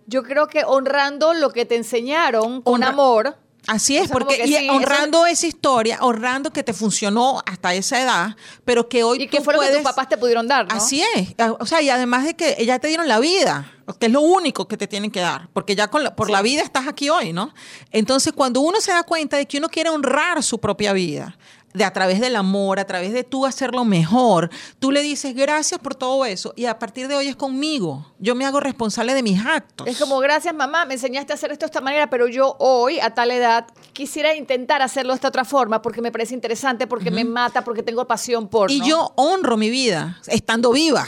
yo creo que honrando lo que te enseñaron con Honra- amor, Así es, O sea, como porque que y sí, honrando esa historia, honrando que te funcionó hasta esa edad, pero que hoy Y que tú fue lo que puedes- tus papás te pudieron dar, ¿no? Así es. O sea, y además de que ya te dieron la vida, que es lo único que te tienen que dar, porque ya con la- por la vida estás aquí hoy, ¿no? Entonces, cuando uno se da cuenta de que uno quiere honrar su propia vida, de a través del amor, a través de tú hacerlo mejor, tú le dices gracias por todo eso y a partir de hoy es conmigo. Yo me hago responsable de mis actos. Es como, gracias mamá, me enseñaste a hacer esto de esta manera, pero yo hoy, a tal edad, quisiera intentar hacerlo de esta otra forma porque me parece interesante, porque me mata, porque tengo pasión por. Y ¿no? yo honro mi vida estando viva.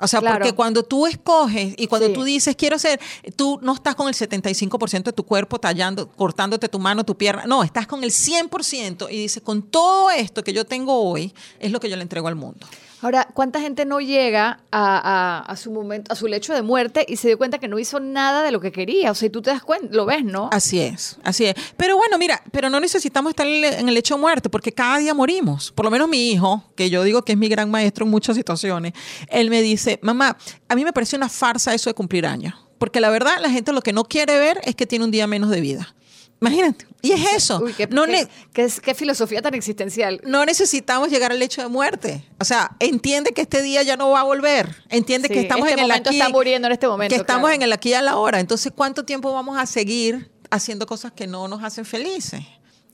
O sea, Claro. porque cuando tú escoges y cuando Sí. tú dices quiero ser, tú no estás con el 75% de tu cuerpo tallando, cortándote tu mano, tu pierna. No, estás con el 100% y dices, con todo esto que yo tengo hoy, es lo que yo le entrego al mundo. Ahora, ¿cuánta gente no llega a, su momento, a su lecho de muerte y se dio cuenta que no hizo nada de lo que quería? O sea, y tú te das cuenta, lo ves, ¿no? Así es, así es. Pero bueno, mira, pero no necesitamos estar en el- hecho de muerte, porque cada día morimos. Por lo menos mi hijo, que yo digo que es mi gran maestro en muchas situaciones, él me dice, mamá, a mí me parece una farsa eso de cumplir años. Porque la verdad, la gente lo que no quiere ver es que tiene un día menos de vida. Imagínate. Y es eso. Uy, qué, no, qué- qué- qué filosofía tan existencial. no necesitamos llegar al hecho de muerte. O sea, entiende que este día ya no va a volver. Entiende Sí, que estamos este en el aquí. está muriendo en este momento, Que estamos claro. en el aquí y a la hora. Entonces, ¿cuánto tiempo vamos a seguir haciendo cosas que no nos hacen felices?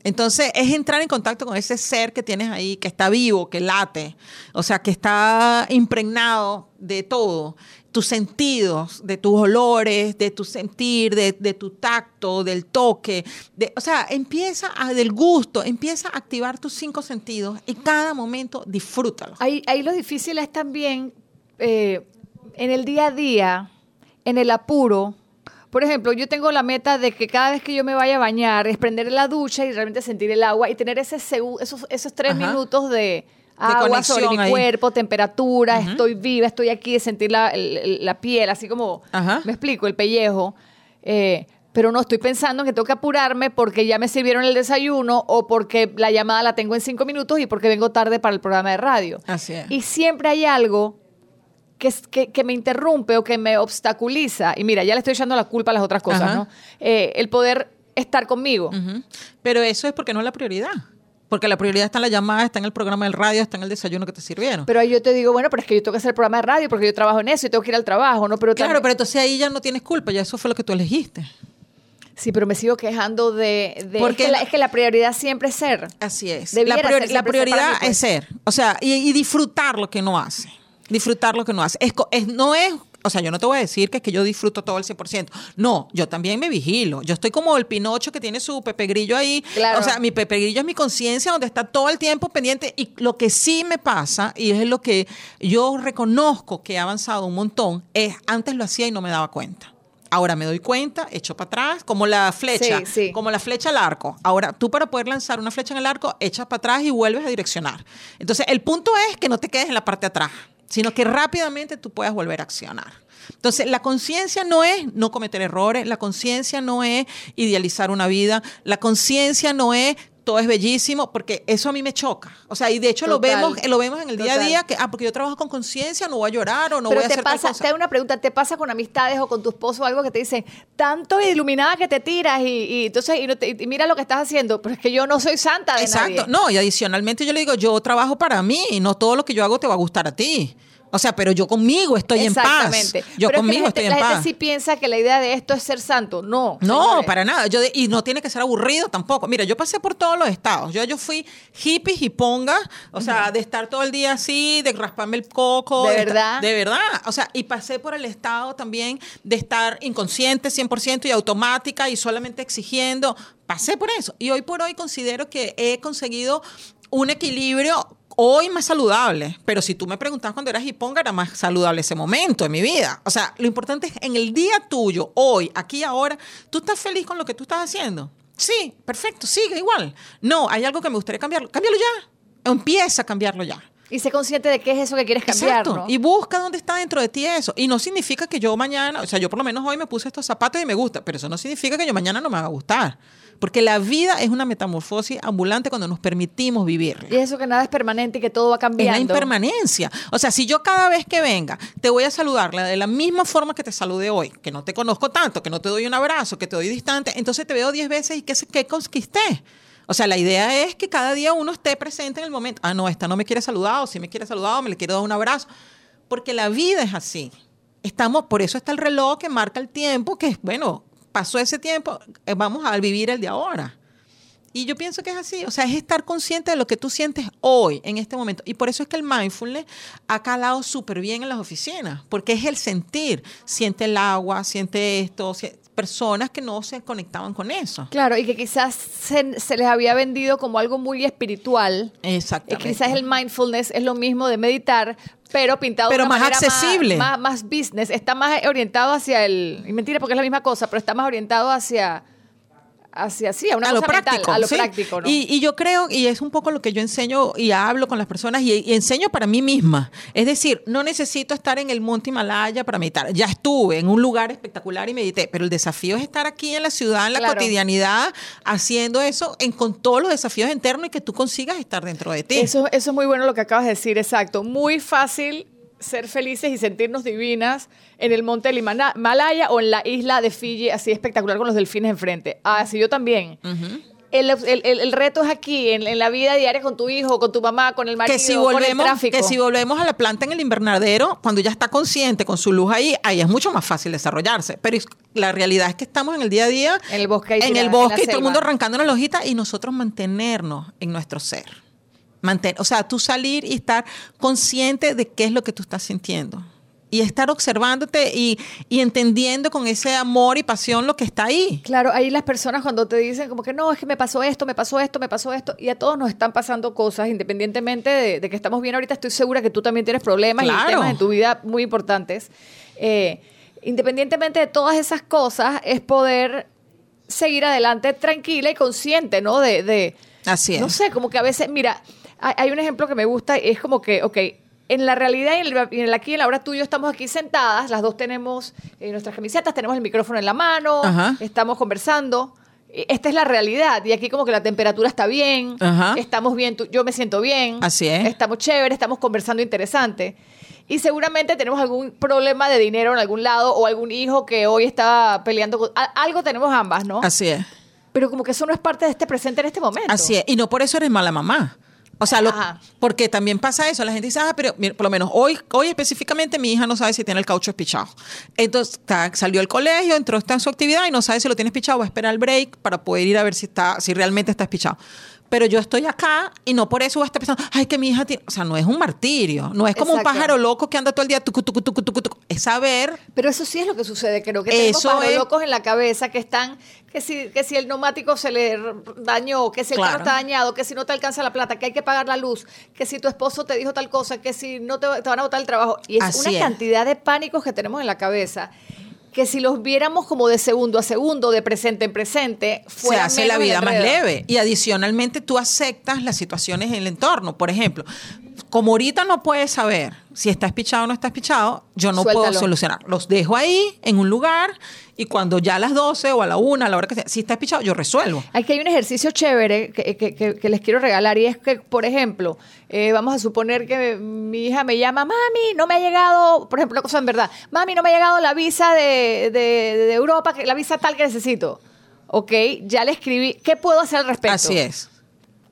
Entonces, es entrar en contacto con ese ser que tienes ahí, que está vivo, que late, o sea, que está impregnado de todo, tus sentidos, de tus olores, de tu sentir, de, de tu tacto, del toque, de, o sea, empieza a, del gusto, empieza a activar tus cinco sentidos y cada momento disfrútalo. Ahí, ahí lo difícil es también eh, en el día a día, en el apuro. Por ejemplo, yo tengo la meta de que cada vez que yo me vaya a bañar es prender la ducha y realmente sentir el agua y tener ese esos, esos tres Ajá. minutos de agua sobre mi ahí. cuerpo, temperatura, estoy viva, estoy aquí, de sentir la, la piel, así como, Ajá. me explico, el pellejo. Eh, pero no estoy pensando en que tengo que apurarme porque ya me sirvieron el desayuno o porque la llamada la tengo en cinco minutos y porque vengo tarde para el programa de radio. Así es. Y siempre hay algo que, que, que me interrumpe o que me obstaculiza. Y mira, ya le estoy echando la culpa a las otras cosas, Ajá. ¿no? Eh, el poder estar conmigo. Pero eso es porque no es la prioridad. Porque la prioridad está en la llamada, está en el programa del radio, está en el desayuno que te sirvieron. Pero ahí yo te digo, bueno, pero es que yo tengo que hacer el programa de radio porque yo trabajo en eso y tengo que ir al trabajo, ¿no? Pero claro, también- pero entonces ahí ya no tienes culpa, ya eso fue lo que tú elegiste. Sí, pero me sigo quejando de... de- Porque es, que la, la- es que la prioridad siempre es ser. Así es. La, ser la ser prioridad pues. es ser. O sea, y, y disfrutar lo que no hace. Disfrutar lo que no hace. Es- no es. O sea, yo no te voy a decir que es que yo disfruto todo el 100%. No, yo también me vigilo. Yo estoy como el Pinocho que tiene su Pepe Grillo ahí. Claro. O sea, mi Pepe Grillo es mi conciencia donde está todo el tiempo pendiente. Y lo que sí me pasa, y es lo que yo reconozco que he avanzado un montón, es antes lo hacía y no me daba cuenta. Ahora me doy cuenta, echo para atrás, como la flecha, Sí, sí. como la flecha al arco. Ahora, tú para poder lanzar una flecha en el arco, echas para atrás y vuelves a direccionar. Entonces, el punto es que no te quedes en la parte de atrás, sino que rápidamente tú puedas volver a accionar. Entonces, la conciencia no es no cometer errores, la conciencia no es idealizar una vida, la conciencia no es todo es bellísimo, porque eso a mí me choca. O sea, y de hecho lo vemos, lo vemos en el día a día, que, ah, porque yo trabajo con conciencia, no voy a llorar o no pero voy a hacer tal pasa, cosa. te hago una pregunta, ¿te pasa con amistades o con tu esposo o algo que te dicen, tanto iluminada que te tiras y, y entonces y, no te- y mira lo que estás haciendo? Pero es que yo no soy santa de Exacto. nadie. No, y adicionalmente yo le digo, yo trabajo para mí y no todo lo que yo hago te va a gustar a ti. O sea, pero yo conmigo estoy en paz. Exactamente. Yo Pero es que conmigo la estoy gente, en la paz. gente sí piensa que la idea de esto es ser santo. No. No, señores. para nada. Yo de- y no tiene que ser aburrido tampoco. Mira, yo pasé por todos los estados. Yo, yo fui hippie, hiponga, o sea, de estar todo el día así, de rasparme el coco. ¿De estar- verdad? de verdad. O sea, y pasé por el estado también de estar inconsciente 100% y automática y solamente exigiendo. Pasé por eso. Y hoy por hoy considero que he conseguido un equilibrio hoy más saludable, pero si tú me preguntas cuando eras hiponga, era más saludable ese momento de mi vida. O sea, lo importante es en el día tuyo, hoy, aquí, ahora, ¿tú estás feliz con lo que tú estás haciendo? Sí, perfecto, sigue igual. No, hay algo que me gustaría cambiarlo. Cámbialo ya. Empieza a cambiarlo ya. Y sé consciente de qué es eso que quieres cambiar, Exacto. ¿no? Y busca dónde está dentro de ti eso. Y no significa que yo mañana, o sea, yo por lo menos hoy me puse estos zapatos y me gusta, pero eso no significa que yo mañana no me va a gustar. Porque la vida es una metamorfosis ambulante cuando nos permitimos vivir. Y eso que nada es permanente y que todo va cambiando. Es la impermanencia. O sea, si yo cada vez que venga te voy a saludar de la misma forma que te saludé hoy, que no te conozco tanto, que no te doy un abrazo, que te doy distante, entonces te veo 10 veces y ¿qué, qué conquisté? O sea, la idea es que cada día uno esté presente en el momento. Ah, no, esta no me quiere saludar, o si me quiere saludar, o me le quiero dar un abrazo. Porque la vida es así. Estamos, por eso está el reloj que marca el tiempo, que es, bueno, pasó ese tiempo, eh, vamos a vivir el de ahora. Y yo pienso que es así, o sea, es estar consciente de lo que tú sientes hoy, en este momento. Y por eso es que el mindfulness ha calado súper bien en las oficinas, porque es el sentir. Siente el agua, siente esto, personas que no se conectaban con eso. Claro, y que quizás se, les había vendido como algo muy espiritual. Exactamente. quizás el mindfulness es lo mismo de meditar, pero pintado pero de una más accesible. Más, más, business. Está más orientado hacia el. Mentira, porque es la misma cosa, pero está más orientado hacia hacia sí, a, una lo práctico. a lo práctico. ¿no? Y, yo creo, y es un poco lo que yo enseño y hablo con las personas y, enseño para mí misma. Es decir, no necesito estar en el monte Himalaya para meditar. Ya estuve en un lugar espectacular y medité, pero el desafío es estar aquí en la ciudad, en la cotidianidad, haciendo eso en, con todos los desafíos internos y que tú consigas estar dentro de ti. Eso, eso es muy bueno lo que acabas de decir, exacto. Muy fácil ser felices y sentirnos divinas en el monte del Himalaya o en la isla de Fiji, así espectacular con los delfines enfrente. Así yo también. el, reto es aquí, en, la vida diaria con tu hijo, con tu mamá, con el marido, que si volvemos, con el tráfico. Que si volvemos a la planta en el invernadero, cuando ya está consciente con su luz ahí, ahí es mucho más fácil desarrollarse. Pero la realidad es que estamos en el día a día, en el bosque, en el bosque y todo el mundo arrancando la hojita y nosotros mantenernos en nuestro ser o sea, tú salir y estar consciente de qué es lo que tú estás sintiendo. Y estar observándote y, entendiendo con ese amor y pasión lo que está ahí. Claro, ahí las personas cuando te dicen como que no, es que me pasó esto, me pasó esto, me pasó esto, y a todos nos están pasando cosas, independientemente de, que estamos bien ahorita, estoy segura que tú también tienes problemas y temas en tu vida muy importantes. Eh, independientemente de todas esas cosas, es poder seguir adelante tranquila y consciente, ¿no? De, de Así es. No sé, como que a veces, mira, hay un ejemplo que me gusta, es como que, ok, en la realidad y en el, aquí en la hora tuyo estamos aquí sentadas, las dos tenemos eh, nuestras camisetas, tenemos el micrófono en la mano, estamos conversando. E, esta es la realidad y aquí como que la temperatura está bien, estamos bien, yo me siento bien, así es, estamos chévere, estamos conversando interesante y seguramente tenemos algún problema de dinero en algún lado o algún hijo que hoy está peleando con algo tenemos ambas, ¿no? Así es. Pero como que eso no es parte de este presente en este momento. Así es, y no por eso eres mala mamá. O sea, lo, porque también pasa eso. La gente dice, ah, pero por lo menos hoy, hoy específicamente mi hija no sabe si tiene el caucho espichado. Entonces salió al colegio, entró está en su actividad y no sabe si lo tiene espichado. Va a esperar el break para poder ir a ver si, está, si realmente está espichado pero yo estoy acá y no por eso voy a estar pensando, ay, que mi hija tiene. O sea, no es un martirio, no es como un pájaro loco que anda todo el día, tucu, tucu, tucu, tucu, es saber. Pero eso sí es lo que sucede, creo que tenemos pájaros locos en la cabeza que están, que si, que si el neumático se le dañó, que si el carro está dañado, que si no te alcanza la plata, que hay que pagar la luz, que si tu esposo te dijo tal cosa, que si no te, van a botar el trabajo. Y es una cantidad de pánicos que tenemos en la cabeza que si los viéramos como de segundo a segundo, de presente en presente, se hace la vida más leve. Y adicionalmente tú aceptas las situaciones en el entorno. Por ejemplo, como ahorita no puedes saber si estás pichado o no estás pichado, yo no puedo solucionar. Los dejo ahí en un lugar y cuando ya a las 12 o a la 1, a la hora que sea, si estás pichado, yo resuelvo. Aquí hay un ejercicio chévere que, les quiero regalar y es que, por ejemplo, eh, vamos a suponer que mi hija me llama, mami, no me ha llegado, por ejemplo, una cosa en verdad, mami, no me ha llegado la visa de, de Europa, la visa tal que necesito. Ok, ya le escribí, ¿qué puedo hacer al respecto? Así es.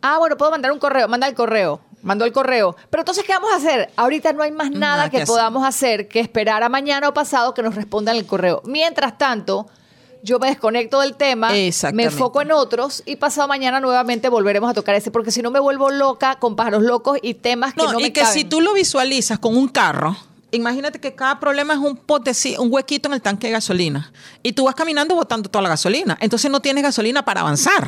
Ah, bueno, puedo mandar un correo, manda el correo mandó el correo. Pero entonces, ¿qué vamos a hacer? Ahorita no hay más nada, que, podamos hacer. que esperar a mañana o pasado que nos respondan el correo. Mientras tanto, yo me desconecto del tema, me enfoco en otros y pasado mañana nuevamente volveremos a tocar ese, porque si no me vuelvo loca con pájaros locos y temas que no, no y que si tú lo visualizas con un carro, imagínate que cada problema es un un huequito en el tanque de gasolina y tú vas caminando botando toda la gasolina, entonces no tienes gasolina para avanzar.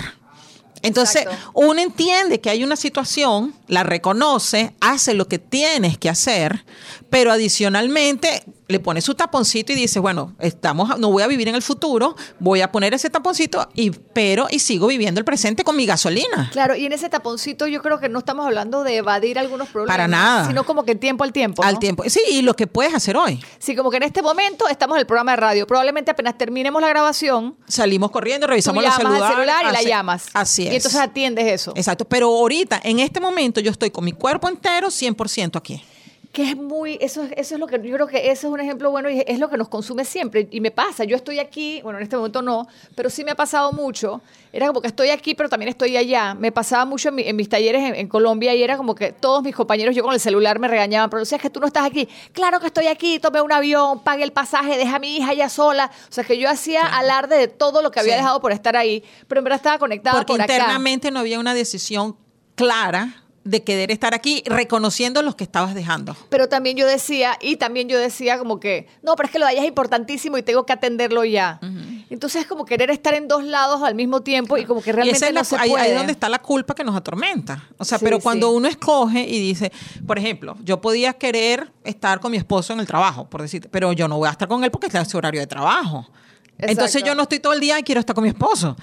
Entonces, uno entiende que hay una situación, la reconoce, hace lo que tienes que hacer, pero adicionalmente le pone su taponcito y dice, bueno, estamos, no voy a vivir en el futuro, voy a poner ese taponcito, y, pero y sigo viviendo el presente con mi gasolina. Claro, y en ese taponcito yo creo que no estamos hablando de evadir algunos problemas. Para nada. Sino como que tiempo al tiempo. Al ¿no? tiempo. Sí, y lo que puedes hacer hoy. Sí, como que en este momento estamos en el programa de radio. Probablemente apenas terminemos la grabación, Salimos corriendo, revisamos los celulares. celular y la llamas. Así es. Y entonces atiendes eso. Exacto. Pero ahorita, en este momento, yo estoy con mi cuerpo entero 100% aquí. Que es muy, eso, es- eso es lo que yo creo que eso es un ejemplo bueno y es lo que nos consume siempre. Y me pasa, yo estoy aquí, bueno, en este momento no, pero sí me ha pasado mucho. Era como que estoy aquí, pero también estoy allá. Me pasaba mucho en, mi- en mis talleres en, en Colombia y era como que todos mis compañeros, yo con el celular me regañaban, pero decías que tú no estás aquí. Claro que estoy aquí, tomé un avión, pagué el pasaje, dejé a mi hija ya sola. O sea, que yo hacía alarde de todo lo que había Sí. dejado por estar ahí, pero en verdad estaba conectada Porque por acá. internamente no había una decisión clara de querer estar aquí reconociendo los que estabas dejando. Pero también yo decía, y también yo decía como que, no, pero es que lo de allá es importantísimo y tengo que atenderlo ya. Entonces es como querer estar en dos lados al mismo tiempo y como que realmente es no la- se ahí, puede. ahí es donde está la culpa que nos atormenta. O sea, Sí, pero cuando sí. uno escoge y dice, por ejemplo, yo podía querer estar con mi esposo en el trabajo, por decirte, pero yo no voy a estar con él porque está en su horario de trabajo. Entonces Exacto. yo no estoy todo el día y quiero estar con mi esposo.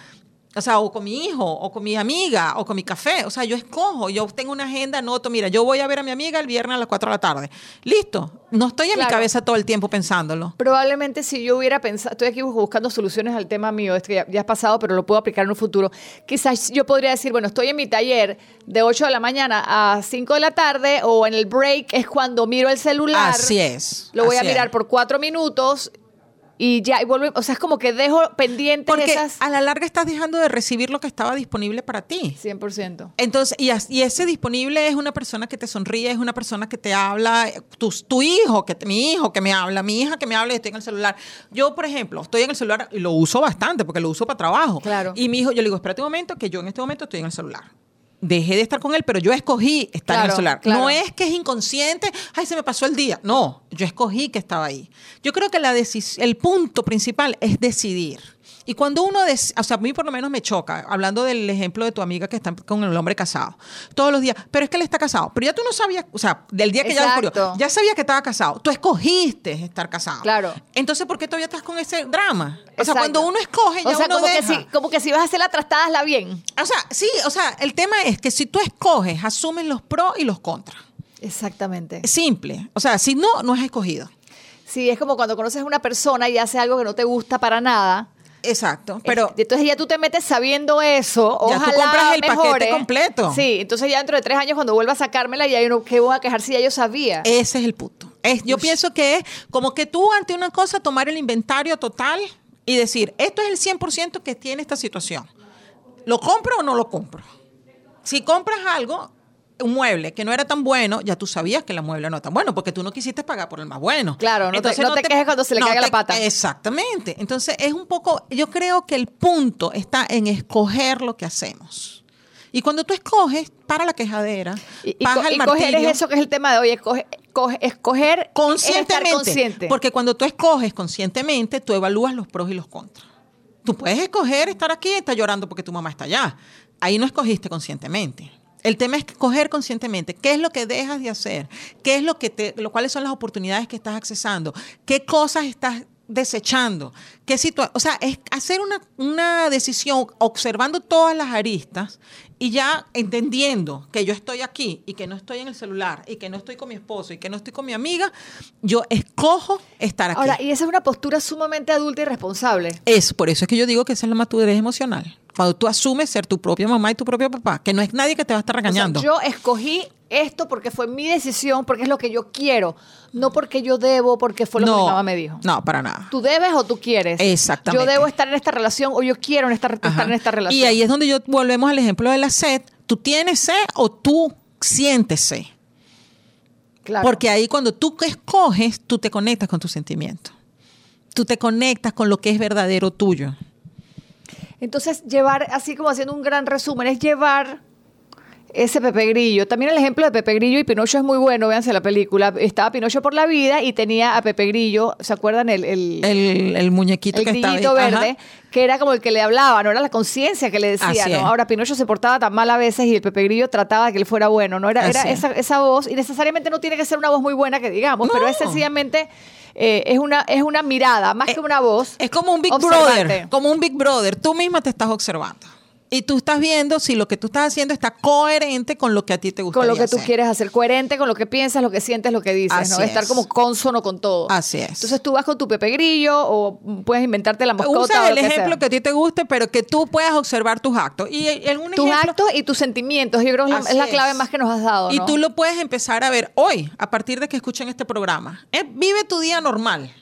O sea, o con mi hijo, o con mi amiga, o con mi café. O sea, yo escojo, yo tengo una agenda, anoto, mira, yo voy a ver a mi amiga el viernes a las 4 de la tarde. Listo. No estoy en mi cabeza todo el tiempo pensándolo. Probablemente si yo hubiera pensado, estoy aquí buscando soluciones al tema mío, esto ya, ya es pasado, pero lo puedo aplicar en un futuro. Quizás yo podría decir, bueno, estoy en mi taller de 8 de la mañana a 5 de la tarde o en el break es cuando miro el celular. Así es. Lo voy a es. mirar por cuatro minutos y ya, y vuelvo, o sea, es como que dejo pendientes Porque esas a la larga estás dejando de recibir lo que estaba disponible para ti. 100%. Entonces, y, y ese disponible es una persona que te sonríe, es una persona que te habla, tu, tu hijo, que mi hijo que me habla, mi hija que me habla y estoy en el celular. Yo, por ejemplo, estoy en el celular y lo uso bastante porque lo uso para trabajo. Claro. Y mi hijo, yo le digo, espérate un momento, que yo en este momento estoy en el celular. Dejé de estar con él, pero yo escogí estar en el claro. No es que es inconsciente, ay, se me pasó el día. No, yo escogí que estaba ahí. Yo creo que la el punto principal es decidir. Y cuando uno, des- o sea, a mí por lo menos me choca, hablando del ejemplo de tu amiga que está con el hombre casado, todos los días, pero es que él está casado, pero ya tú no sabías, o sea, del día que ya descubrió, ya sabía que estaba casado, tú escogiste estar casado. Claro. Entonces, ¿por qué todavía estás con ese drama? O sea, Exacto. cuando uno escoge, ya o sea, uno como, que si, como que si vas a hacer la trastada, hazla bien. O sea, sí, o sea, el tema es que si tú escoges, asumes los pros y los contras. Exactamente. Es simple. O sea, si no, no has escogido. Sí, es como cuando conoces a una persona y hace algo que no te gusta para nada. Exacto. Pero entonces ya tú te metes sabiendo eso. Ya tú compras el paquete completo. Sí, entonces ya dentro de tres años cuando vuelva a sacármela ya yo no, ¿qué voy a quejar si ya yo sabía? ese es el punto. Es, yo pienso que es como que tú ante una cosa tomar el inventario total y decir, esto es el 100% que tiene esta situación. ¿Lo compro o no lo compro? Si compras algo, un mueble que no era tan bueno, ya tú sabías que el mueble no era tan bueno porque tú no quisiste pagar por el más bueno. Claro, no te- no te quejes cuando se le caiga la pata. Exactamente. Entonces es un poco, yo creo que el punto está en escoger lo que hacemos. Y cuando tú escoges, para la quejadera, y, y baja el y coger martillo. es eso que es el tema de hoy, escoge- coge- escoger es conscientemente. estar consciente. Porque cuando tú escoges conscientemente, tú evalúas los pros y los contras. Tú puedes escoger estar aquí y estar llorando porque tu mamá está allá. Ahí no escogiste conscientemente. El tema es escoger conscientemente qué es lo que dejas de hacer, qué es lo que te, lo, cuáles son las oportunidades que estás accesando, qué cosas estás desechando, qué situa o sea, es hacer una, una decisión observando todas las aristas y ya entendiendo que yo estoy aquí y que no estoy en el celular y que no estoy con mi esposo y que no estoy con mi amiga, yo escojo estar aquí. Ahora, y esa es una postura sumamente adulta y responsable. Es por eso es que yo digo que esa es la madurez emocional. Cuando tú asumes ser tu propia mamá y tu propio papá, que no es nadie que te va a estar O sea, regañando. yo escogí esto porque fue mi decisión, porque es lo que yo quiero, no porque yo debo, porque fue lo que mi mamá me dijo. No, para nada. Tú debes o tú quieres. Exactamente. Yo debo estar en esta relación o yo quiero en esta, Ajá. estar en esta relación. Y ahí es donde yo volvemos al ejemplo de la sed. ¿Tú tienes sed o tú sientes sed? Claro. Porque ahí cuando tú escoges, tú te conectas con tus sentimientos. Tú te conectas con lo que es verdadero tuyo. Entonces, llevar, así como haciendo un gran resumen, es llevar ese Pepe Grillo. También el ejemplo de Pepe Grillo y Pinocho es muy bueno, véanse la película. Estaba Pinocho por la vida y tenía a Pepe Grillo, ¿se acuerdan? El, el, El, el muñequito el que estaba ahí. grillito verde, Ajá. que era como el que le hablaba, no era la conciencia que le decía, ¿no? Ahora Pinocho se portaba tan mal a veces y el Pepe Grillo trataba de que él fuera bueno, ¿no? Era, era esa, esa voz, y necesariamente no tiene que ser una voz muy buena que digamos, pero es sencillamente, eh, es, una, es una mirada, más que una voz. Es como un Big observante. Brother, como un Big Brother. Tú misma te estás observando. Y tú estás viendo si lo que tú estás haciendo está coherente con lo que a ti te gusta. Con lo que tú quieres hacer, coherente con lo que piensas, lo que sientes, lo que dices, Así ¿no? Estar es. como consono con todo. Así es. Entonces tú vas con tu Pepe Grillo o puedes inventarte la mascota. Usa o el lo que ejemplo sea. que a ti te guste, pero que tú puedas observar tus actos. Y Tus ejemplo, actos y tus sentimientos, yo creo que es la, es clave más que nos has dado. Y ¿no? tú lo puedes empezar a ver hoy, a partir de que escuchen este programa. Eh, vive tu día normal.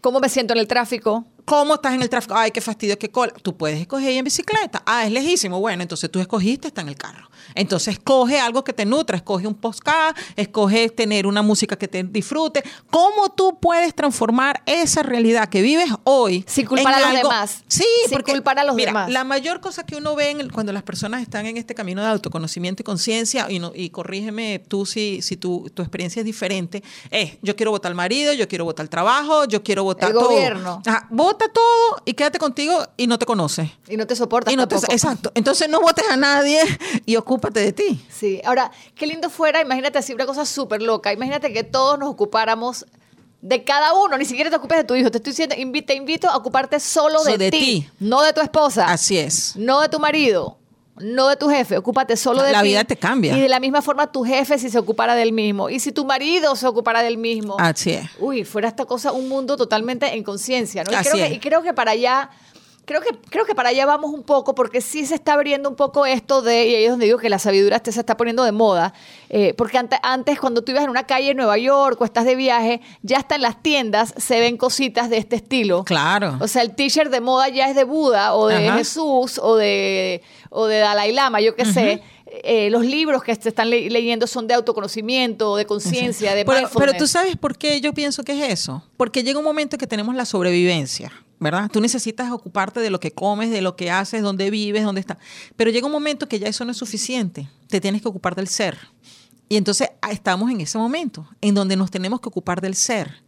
¿Cómo me siento en el tráfico? ¿Cómo estás en el tráfico? Ay, qué fastidio, qué cola. Tú puedes escoger ir en bicicleta. Ah, es lejísimo. Bueno, entonces tú escogiste estar en el carro. Entonces escoge algo que te nutra. Escoge un podcast, escoge tener una música que te disfrute. ¿Cómo tú puedes transformar esa realidad que vives hoy? Sin culpar en a los demás. Sí, Sin porque culpar a los mira, demás. La mayor cosa que uno ve en el- cuando las personas están en este camino de autoconocimiento y conciencia, y, no- y corrígeme tú si, si tu, tu experiencia es diferente, es yo quiero votar al marido, yo quiero votar al trabajo, yo quiero votar El todo. gobierno. Ajá, vota todo y quédate contigo y no te conoces. Y no te soportas Y no te- tampoco. exacto. Entonces no votes a nadie y ocúpate de ti. Sí. Ahora, qué lindo fuera, imagínate así una cosa súper loca. Imagínate que todos nos ocupáramos de cada uno, ni siquiera te ocupes de tu hijo. Te estoy diciendo, te invito a ocuparte solo de, So, de ti. no de tu esposa, Así es. no de tu marido. No de tu jefe, ocúpate solo de La ti. vida te cambia. Y de la misma forma tu jefe si se ocupara del mismo. Y si tu marido se ocupara del mismo. Así es. Uy, fuera esta cosa un mundo totalmente en conciencia, ¿no? Y Así creo, es. que, y creo que para allá, creo que, creo que para allá vamos un poco, porque sí se está abriendo un poco esto de, y ahí es donde digo que la sabiduría se está poniendo de moda, eh, porque ante- antes cuando tú ibas en una calle en Nueva York o estás de viaje, ya hasta en las tiendas se ven cositas de este estilo. Claro. O sea, el t-shirt de moda ya es de Buda o de Ajá. Jesús o de, o de Dalai Lama, yo qué sé. Eh, los libros que se están le- leyendo son de autoconocimiento, de conciencia, de Pero, pero tú sabes por qué yo pienso que es eso. Porque llega un momento que tenemos la sobrevivencia, ¿verdad? Tú necesitas ocuparte de lo que comes, de lo que haces, dónde vives, dónde estás. Pero llega un momento que ya eso no es suficiente. Te tienes que ocupar del ser. Y entonces ah, estamos en ese momento, en donde nos tenemos que ocupar del ser.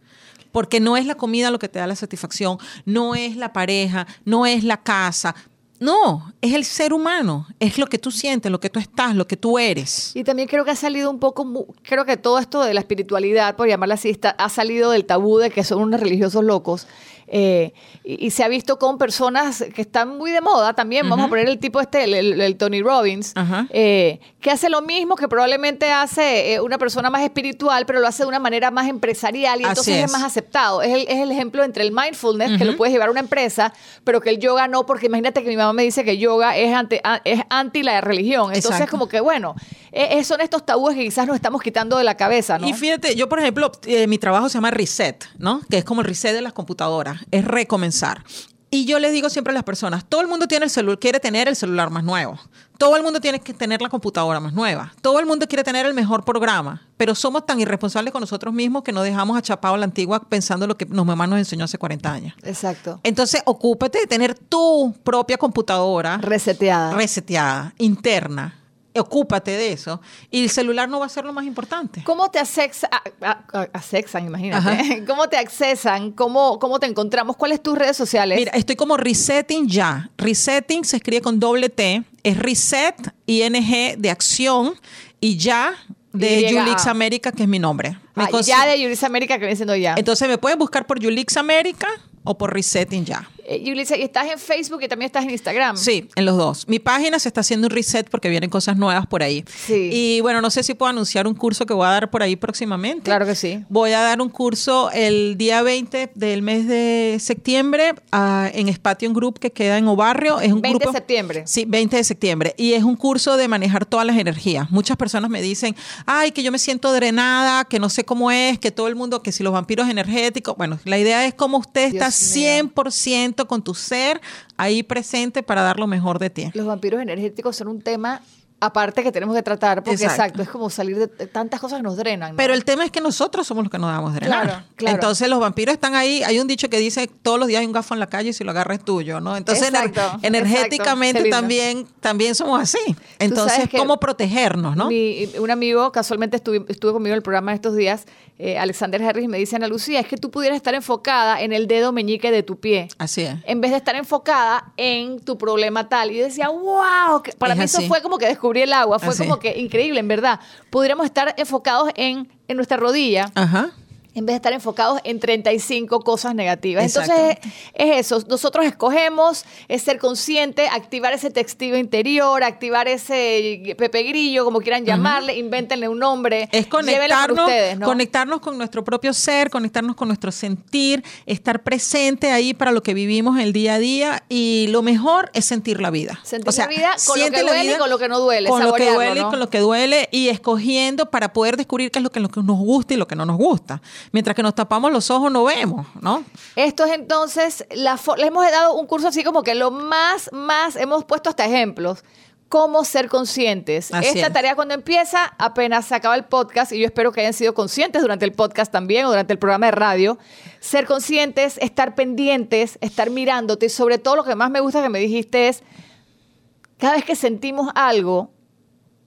Porque no es la comida lo que te da la satisfacción, no es la pareja, no es la casa. No, es el ser humano, es lo que tú sientes, lo que tú estás, lo que tú eres. Y también creo que ha salido un poco, creo que todo esto de la espiritualidad, por llamarla así, está- ha salido del tabú de que son unos religiosos locos. Eh, y, y se ha visto con personas que están muy de moda también. Vamos a poner el tipo este, el, el- el Tony Robbins, Ajá. eh, que hace lo mismo que probablemente hace eh, una persona más espiritual, pero lo hace de una manera más empresarial y Así entonces es. es. más aceptado. Es el, es el ejemplo entre el mindfulness, que lo puedes llevar a una empresa, pero que el yoga no, porque imagínate que mi mamá me dice que yoga es anti, a- es anti la religión. Entonces, Exacto. como que bueno, eh, eh, son estos tabúes que quizás nos estamos quitando de la cabeza, ¿no? Y fíjate, yo por ejemplo, eh, mi trabajo se llama Reset, ¿no? Que es como el reset de las computadoras, es recomenzar. Y yo les digo siempre a las personas, todo el mundo tiene el celular, quiere tener el celular más nuevo. Todo el mundo tiene que tener la computadora más nueva. Todo el mundo quiere tener el mejor programa. Pero somos tan irresponsables con nosotros mismos que nos dejamos achapado a la antigua pensando lo que nos mamá nos enseñó hace 40 años. Exacto. Entonces, ocúpate de tener tu propia computadora Reseteada. reseteada, interna. Ocúpate de eso. Y el celular no va a ser lo más importante. ¿Cómo te asexa- a- a- a- accesan, imagínate? Ajá. ¿Cómo te accesan? ¿Cómo, ¿Cómo te encontramos? ¿Cuáles tus redes sociales? Mira, estoy como resetting ya. Resetting se escribe con doble T. Es reset, ING de acción y ya de a- América, que es mi nombre. Me Ah, ya de Yulisa América, que viene siendo ya. Entonces me pueden buscar por Yulix América o por Resetting ya. Eh, Yulisa, y estás en Facebook y también estás en Instagram. Sí, en los dos. Mi página se está haciendo un reset porque vienen cosas nuevas por ahí. Sí. Y bueno, no sé si puedo anunciar un curso que voy a dar por ahí próximamente. Claro que sí. Voy a dar un curso el día 20 del mes de septiembre ah, en Spation Group que queda en Obarrio. Es un 20 de grupo, septiembre. Sí, 20 de septiembre. Y es un curso de manejar todas las energías. Muchas personas me dicen, ay, que yo me siento drenada, que no sé cómo es, que todo el mundo, que si los vampiros energéticos. Bueno, la idea es cómo usted Dios está. 100% con tu ser ahí presente para dar lo mejor de ti. Los vampiros energéticos son un tema aparte que tenemos que tratar, porque exacto, Exacto. es como salir de, tantas cosas que nos drenan. ¿no? Pero el tema es que nosotros somos los que nos damos drenar. Claro, claro. Entonces los vampiros están ahí. Hay un dicho que dice todos los días hay un gafo en la calle y si lo agarras es tuyo, ¿no? Entonces ener- Exacto, energéticamente también, también somos así. Entonces, ¿cómo protegernos, no? Mi- un amigo casualmente estuve- estuvo conmigo en el programa estos días, eh, Alexander Harris, me dice, Ana Lucía, es que tú pudieras estar enfocada en el dedo meñique de tu pie. Así es. En vez de estar enfocada en tu problema tal. Y yo decía, wow, que- para Es mí eso fue como que descubrí el agua, fue Así. como que increíble, en verdad. Pudiéramos estar enfocados en, en nuestra rodilla, Ajá. En vez de estar enfocados en 35 cosas negativas. Entonces, es, es eso. Nosotros escogemos, es ser consciente, activar ese textivo interior, activar ese Pepe Grillo, como quieran llamarle, invéntenle un nombre. Es conectarnos, ustedes, ¿no? conectarnos con nuestro propio ser, conectarnos con nuestro sentir, estar presente ahí para lo que vivimos el día a día y lo mejor es sentir la vida. Sentir la vida con lo que duele y con lo que no duele, Con lo que duele ¿no? y con lo que duele y escogiendo para poder descubrir qué es lo que, lo que nos gusta y lo que no nos gusta. Mientras que nos tapamos los ojos no vemos, ¿no? Esto es entonces, la les hemos dado un curso así como que lo más, más, hemos puesto hasta ejemplos. Cómo ser conscientes. Así Esta es. tarea cuando empieza, apenas se acaba el podcast, y yo espero que hayan sido conscientes durante el podcast también o durante el programa de radio. Ser conscientes, estar pendientes, estar mirándote, y sobre todo lo que más me gusta que me dijiste es, cada vez que sentimos algo,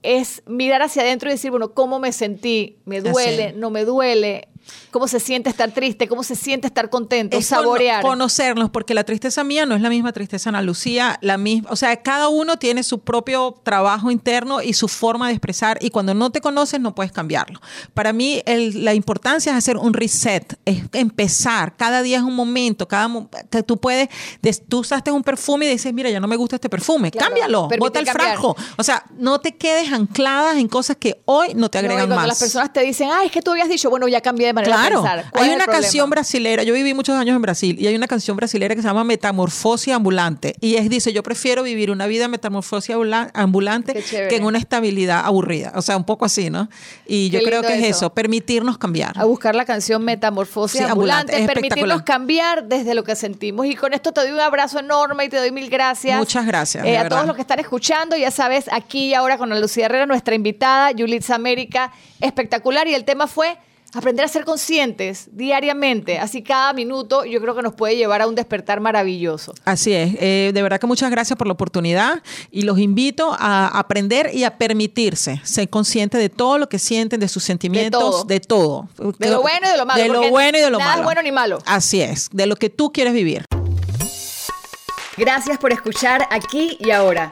es mirar hacia adentro y decir, bueno, ¿cómo me sentí? ¿Me duele? ¿No me duele? ¿Cómo se siente estar triste? ¿Cómo se siente estar contento? Es saborear. conocernos, porque la tristeza mía no es la misma tristeza Ana Lucía, la misma, o sea, cada uno tiene su propio trabajo interno y su forma de expresar y cuando no te conoces no puedes cambiarlo. Para mí el- la importancia es hacer un reset, es empezar, cada día es un momento, cada que tú puedes, des- tú usaste un perfume y dices, mira, ya no me gusta este perfume, Claro, cámbialo, bota el cambiar. frasco. O sea, no te quedes ancladas en cosas que hoy no te No, y agregan cuando más. las personas te dicen, ah, es que tú habías dicho, bueno, ya cambié de manera Claro, de pensar. ¿Cuál hay una canción brasilera, yo viví muchos años en Brasil y hay una canción brasilera que se llama Metamorfosis Ambulante y es dice, yo prefiero vivir una vida metamorfosis ambula- ambulante que en una estabilidad aburrida, o sea, un poco así, ¿no? Y yo Qué creo que es eso. eso, permitirnos cambiar. A buscar la canción Metamorfosis Sí, ambulante, permitirnos cambiar desde lo que sentimos. Y con esto te doy un abrazo enorme y te doy mil gracias. Muchas gracias, Eh, a todos los que están escuchando, ya sabes, aquí y ahora con Ana Lucía Herrera, nuestra invitada, Yulitza América, espectacular. Y el tema fue aprender a ser conscientes diariamente. Así cada minuto yo creo que nos puede llevar a un despertar maravilloso. Así es, eh, de verdad que muchas gracias por la oportunidad y los invito a aprender y a permitirse ser consciente de todo lo que sienten, de sus sentimientos, de todo. De lo bueno y de lo malo, De lo bueno y de lo nada malo. bueno ni malo. Así es, de lo que tú quieres vivir. Gracias por escuchar aquí y ahora.